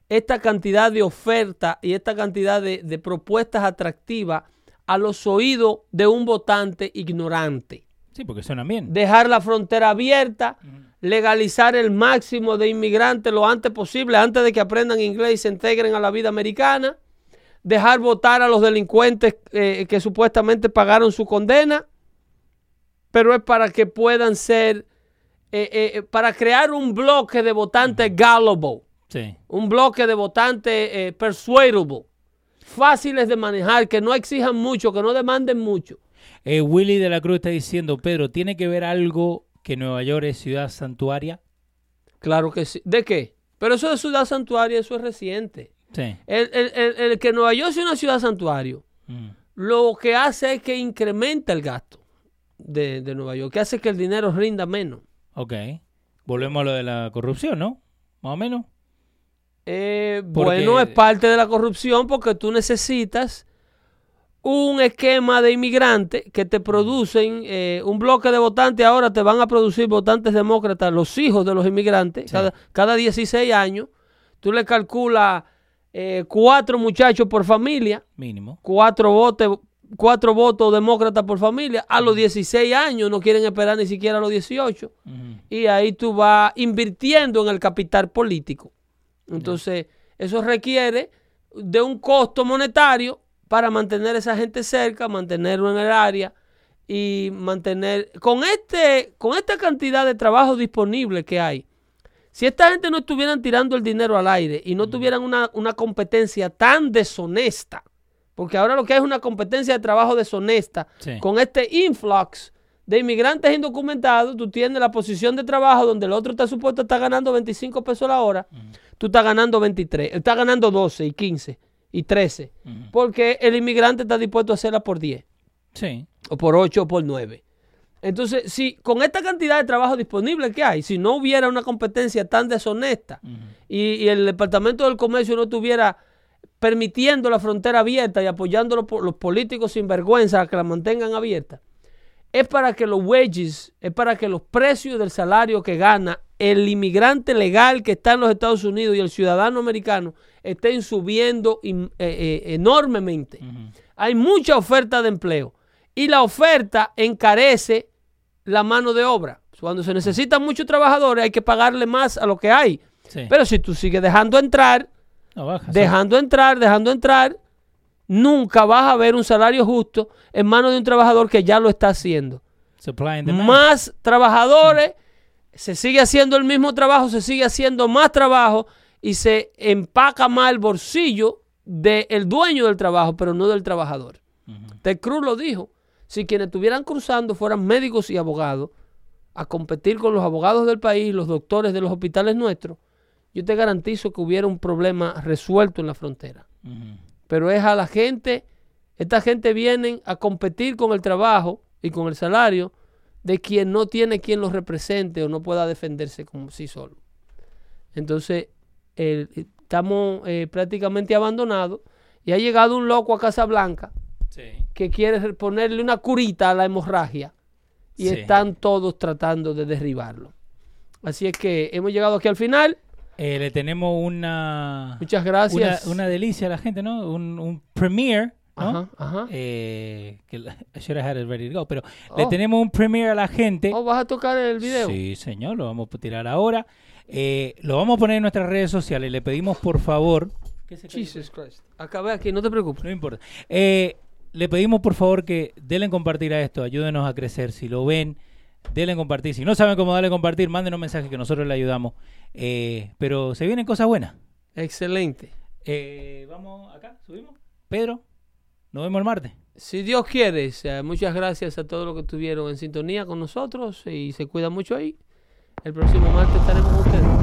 esta cantidad de oferta y esta cantidad de, de propuestas atractivas a los oídos de un votante ignorante. Sí, porque suenan bien. Dejar la frontera abierta, legalizar el máximo de inmigrantes lo antes posible, antes de que aprendan inglés y se integren a la vida americana. Dejar votar a los delincuentes eh, que supuestamente pagaron su condena pero es para que puedan ser, eh, eh, para crear un bloque de votantes gullible, Sí. un bloque de votantes eh, persuadable, fáciles de manejar, que no exijan mucho, que no demanden mucho. Eh, Willy de la Cruz está diciendo, Pedro, ¿tiene que ver algo que Nueva York es ciudad santuaria? Claro que sí. ¿De qué? Pero eso de ciudad santuaria, eso es reciente. Sí. El, el- el- el que Nueva York sea una ciudad santuario, Mm. lo que hace es que incrementa el gasto de, de Nueva York, que hace que el dinero rinda menos. Ok. Volvemos a lo de la corrupción, ¿no? Más o menos. Eh, Porque- Bueno, es parte de la corrupción porque tú necesitas un esquema de inmigrantes que te producen eh, un bloque de votantes. Ahora te van a producir votantes demócratas, los hijos de los inmigrantes, cada, cada 16 años. Tú le calculas eh, cuatro muchachos por familia, Mínimo. cuatro votos, cuatro votos demócratas por familia. A los 16 años no quieren esperar ni siquiera a los 18 Ujú. y ahí tú vas invirtiendo en el capital político. Entonces, eso requiere de un costo monetario para mantener a esa gente cerca, mantenerlo en el área y mantener con este con esta cantidad de trabajo disponible que hay. Si esta gente no estuvieran tirando el dinero al aire y no tuvieran una, una competencia tan deshonesta, porque ahora lo que hay es una competencia de trabajo deshonesta, Sí. con este influx de inmigrantes indocumentados, tú tienes la posición de trabajo donde el otro está supuesto estar ganando 25 pesos la hora, tú estás ganando 23, estás ganando 12 y 15 y 13, porque el inmigrante está dispuesto a hacerla por 10 Sí. o por 8 o por 9. Entonces, si con esta cantidad de trabajo disponible que hay, si no hubiera una competencia tan deshonesta y, y el Departamento del Comercio no estuviera permitiendo la frontera abierta y apoyando los, los políticos sin vergüenza a que la mantengan abierta, es para que los wages, es para que los precios del salario que gana el inmigrante legal que está en los Estados Unidos y el ciudadano americano estén subiendo eh, eh, enormemente. Hay mucha oferta de empleo y la oferta encarece la mano de obra. Cuando se necesitan muchos trabajadores hay que pagarle más a lo que hay. Sí. Pero si tú sigues dejando entrar, No baja. dejando entrar, dejando entrar, nunca vas a ver un salario justo en manos de un trabajador que ya lo está haciendo. Más trabajadores, se sigue haciendo el mismo trabajo, se sigue haciendo más trabajo y se empaca más el bolsillo del dueño del trabajo, pero no del trabajador. Ted Cruz lo dijo. Si quienes estuvieran cruzando fueran médicos y abogados a competir con los abogados del país, los doctores de los hospitales nuestros, yo te garantizo que hubiera un problema resuelto en la frontera. Pero es a la gente, esta gente vienen a competir con el trabajo y con el salario de quien no tiene quien los represente o no pueda defenderse como sí solo. Entonces, el- estamos eh, prácticamente abandonados y ha llegado un loco a Casa Blanca Sí. que quiere ponerle una curita a la hemorragia y Sí. están todos tratando de derribarlo. Así es que hemos llegado aquí al final. Eh, le tenemos una, Muchas gracias. una delicia a la gente, ¿no? Un, un premiere, ¿no? Ajá, ajá. Eh, que (laughs) I should have had it ready to go, pero le Oh. tenemos un premiere a la gente. Oh, ¿Vas a tocar el video? Sí, señor, lo vamos a tirar ahora. Eh, lo vamos a poner en nuestras redes sociales. Le pedimos por favor. ¿Qué se? Jesus Christ. Acabé aquí, no te preocupes. No importa. Eh, le pedimos por favor que denle compartir a esto, ayúdenos a crecer. Si lo ven, denle compartir. Si no saben cómo darle compartir, mándenos mensajes que nosotros le ayudamos. Eh, pero se vienen cosas buenas. Excelente. Eh, vamos acá, subimos. Pedro, nos vemos el martes. Si Dios quiere, muchas gracias a todos los que estuvieron en sintonía con nosotros y se cuidan mucho ahí. El próximo martes estaremos con ustedes.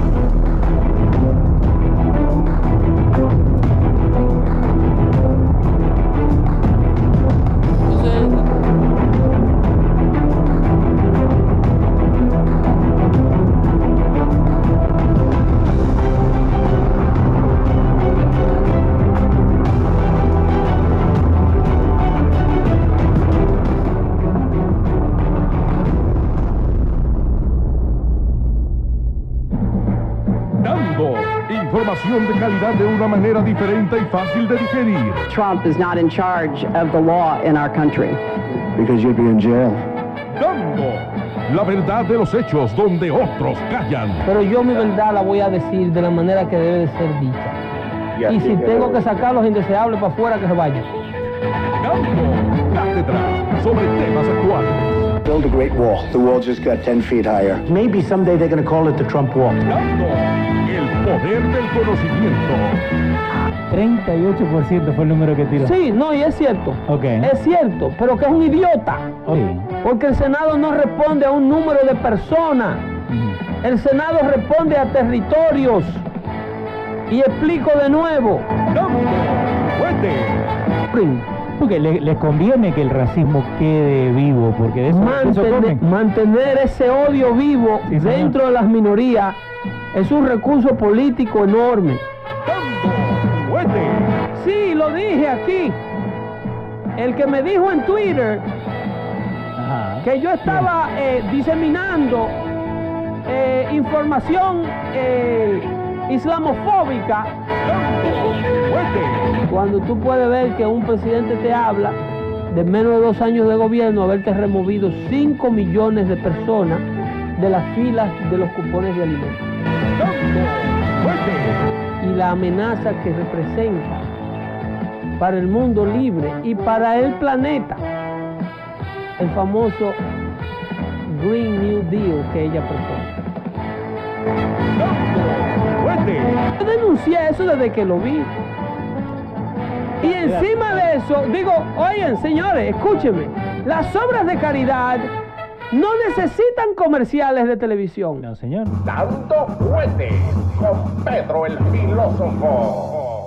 Manera diferente y fácil de digerir. Trump is not in charge of the law in our country. Because you'd be in jail. Dando la verdad de los hechos donde otros callan. Pero yo mi verdad la voy a decir de la manera que debe de ser dicha. Y si tengo que sacar los indeseables para afuera, que se vayan. Dando cátedras sobre temas actuales. Build a great wall. The wall just got 10 feet higher. Maybe someday they're going to call it the Trump Wall. El poder del conocimiento. 38% fue el número que tiró. Sí, no, y es cierto. Ok. Es cierto, pero que es un idiota. Porque el Senado no responde a un número de personas. El Senado responde a territorios. Y explico de nuevo. Porque le, les conviene que el racismo quede vivo, porque de eso, de eso Mantener, ese odio vivo Sí, dentro de las minorías es un recurso político enorme. Sí, lo dije aquí. El que me dijo en Twitter Ajá. que yo estaba eh, diseminando eh, información eh, islamofóbica, cuando tú puedes ver que un presidente te habla de menos de dos años de gobierno, haberte removido 5 millones de personas de las filas de los cupones de alimentos. Y la amenaza que representa para el mundo libre y para el planeta el famoso Green New Deal que ella propone. Yo denuncié eso desde que lo vi. Y encima de eso, digo, oigan, señores, escúchenme, las obras de caridad no necesitan comerciales de televisión. No, señor. Dando fuerte con Pedro el filósofo.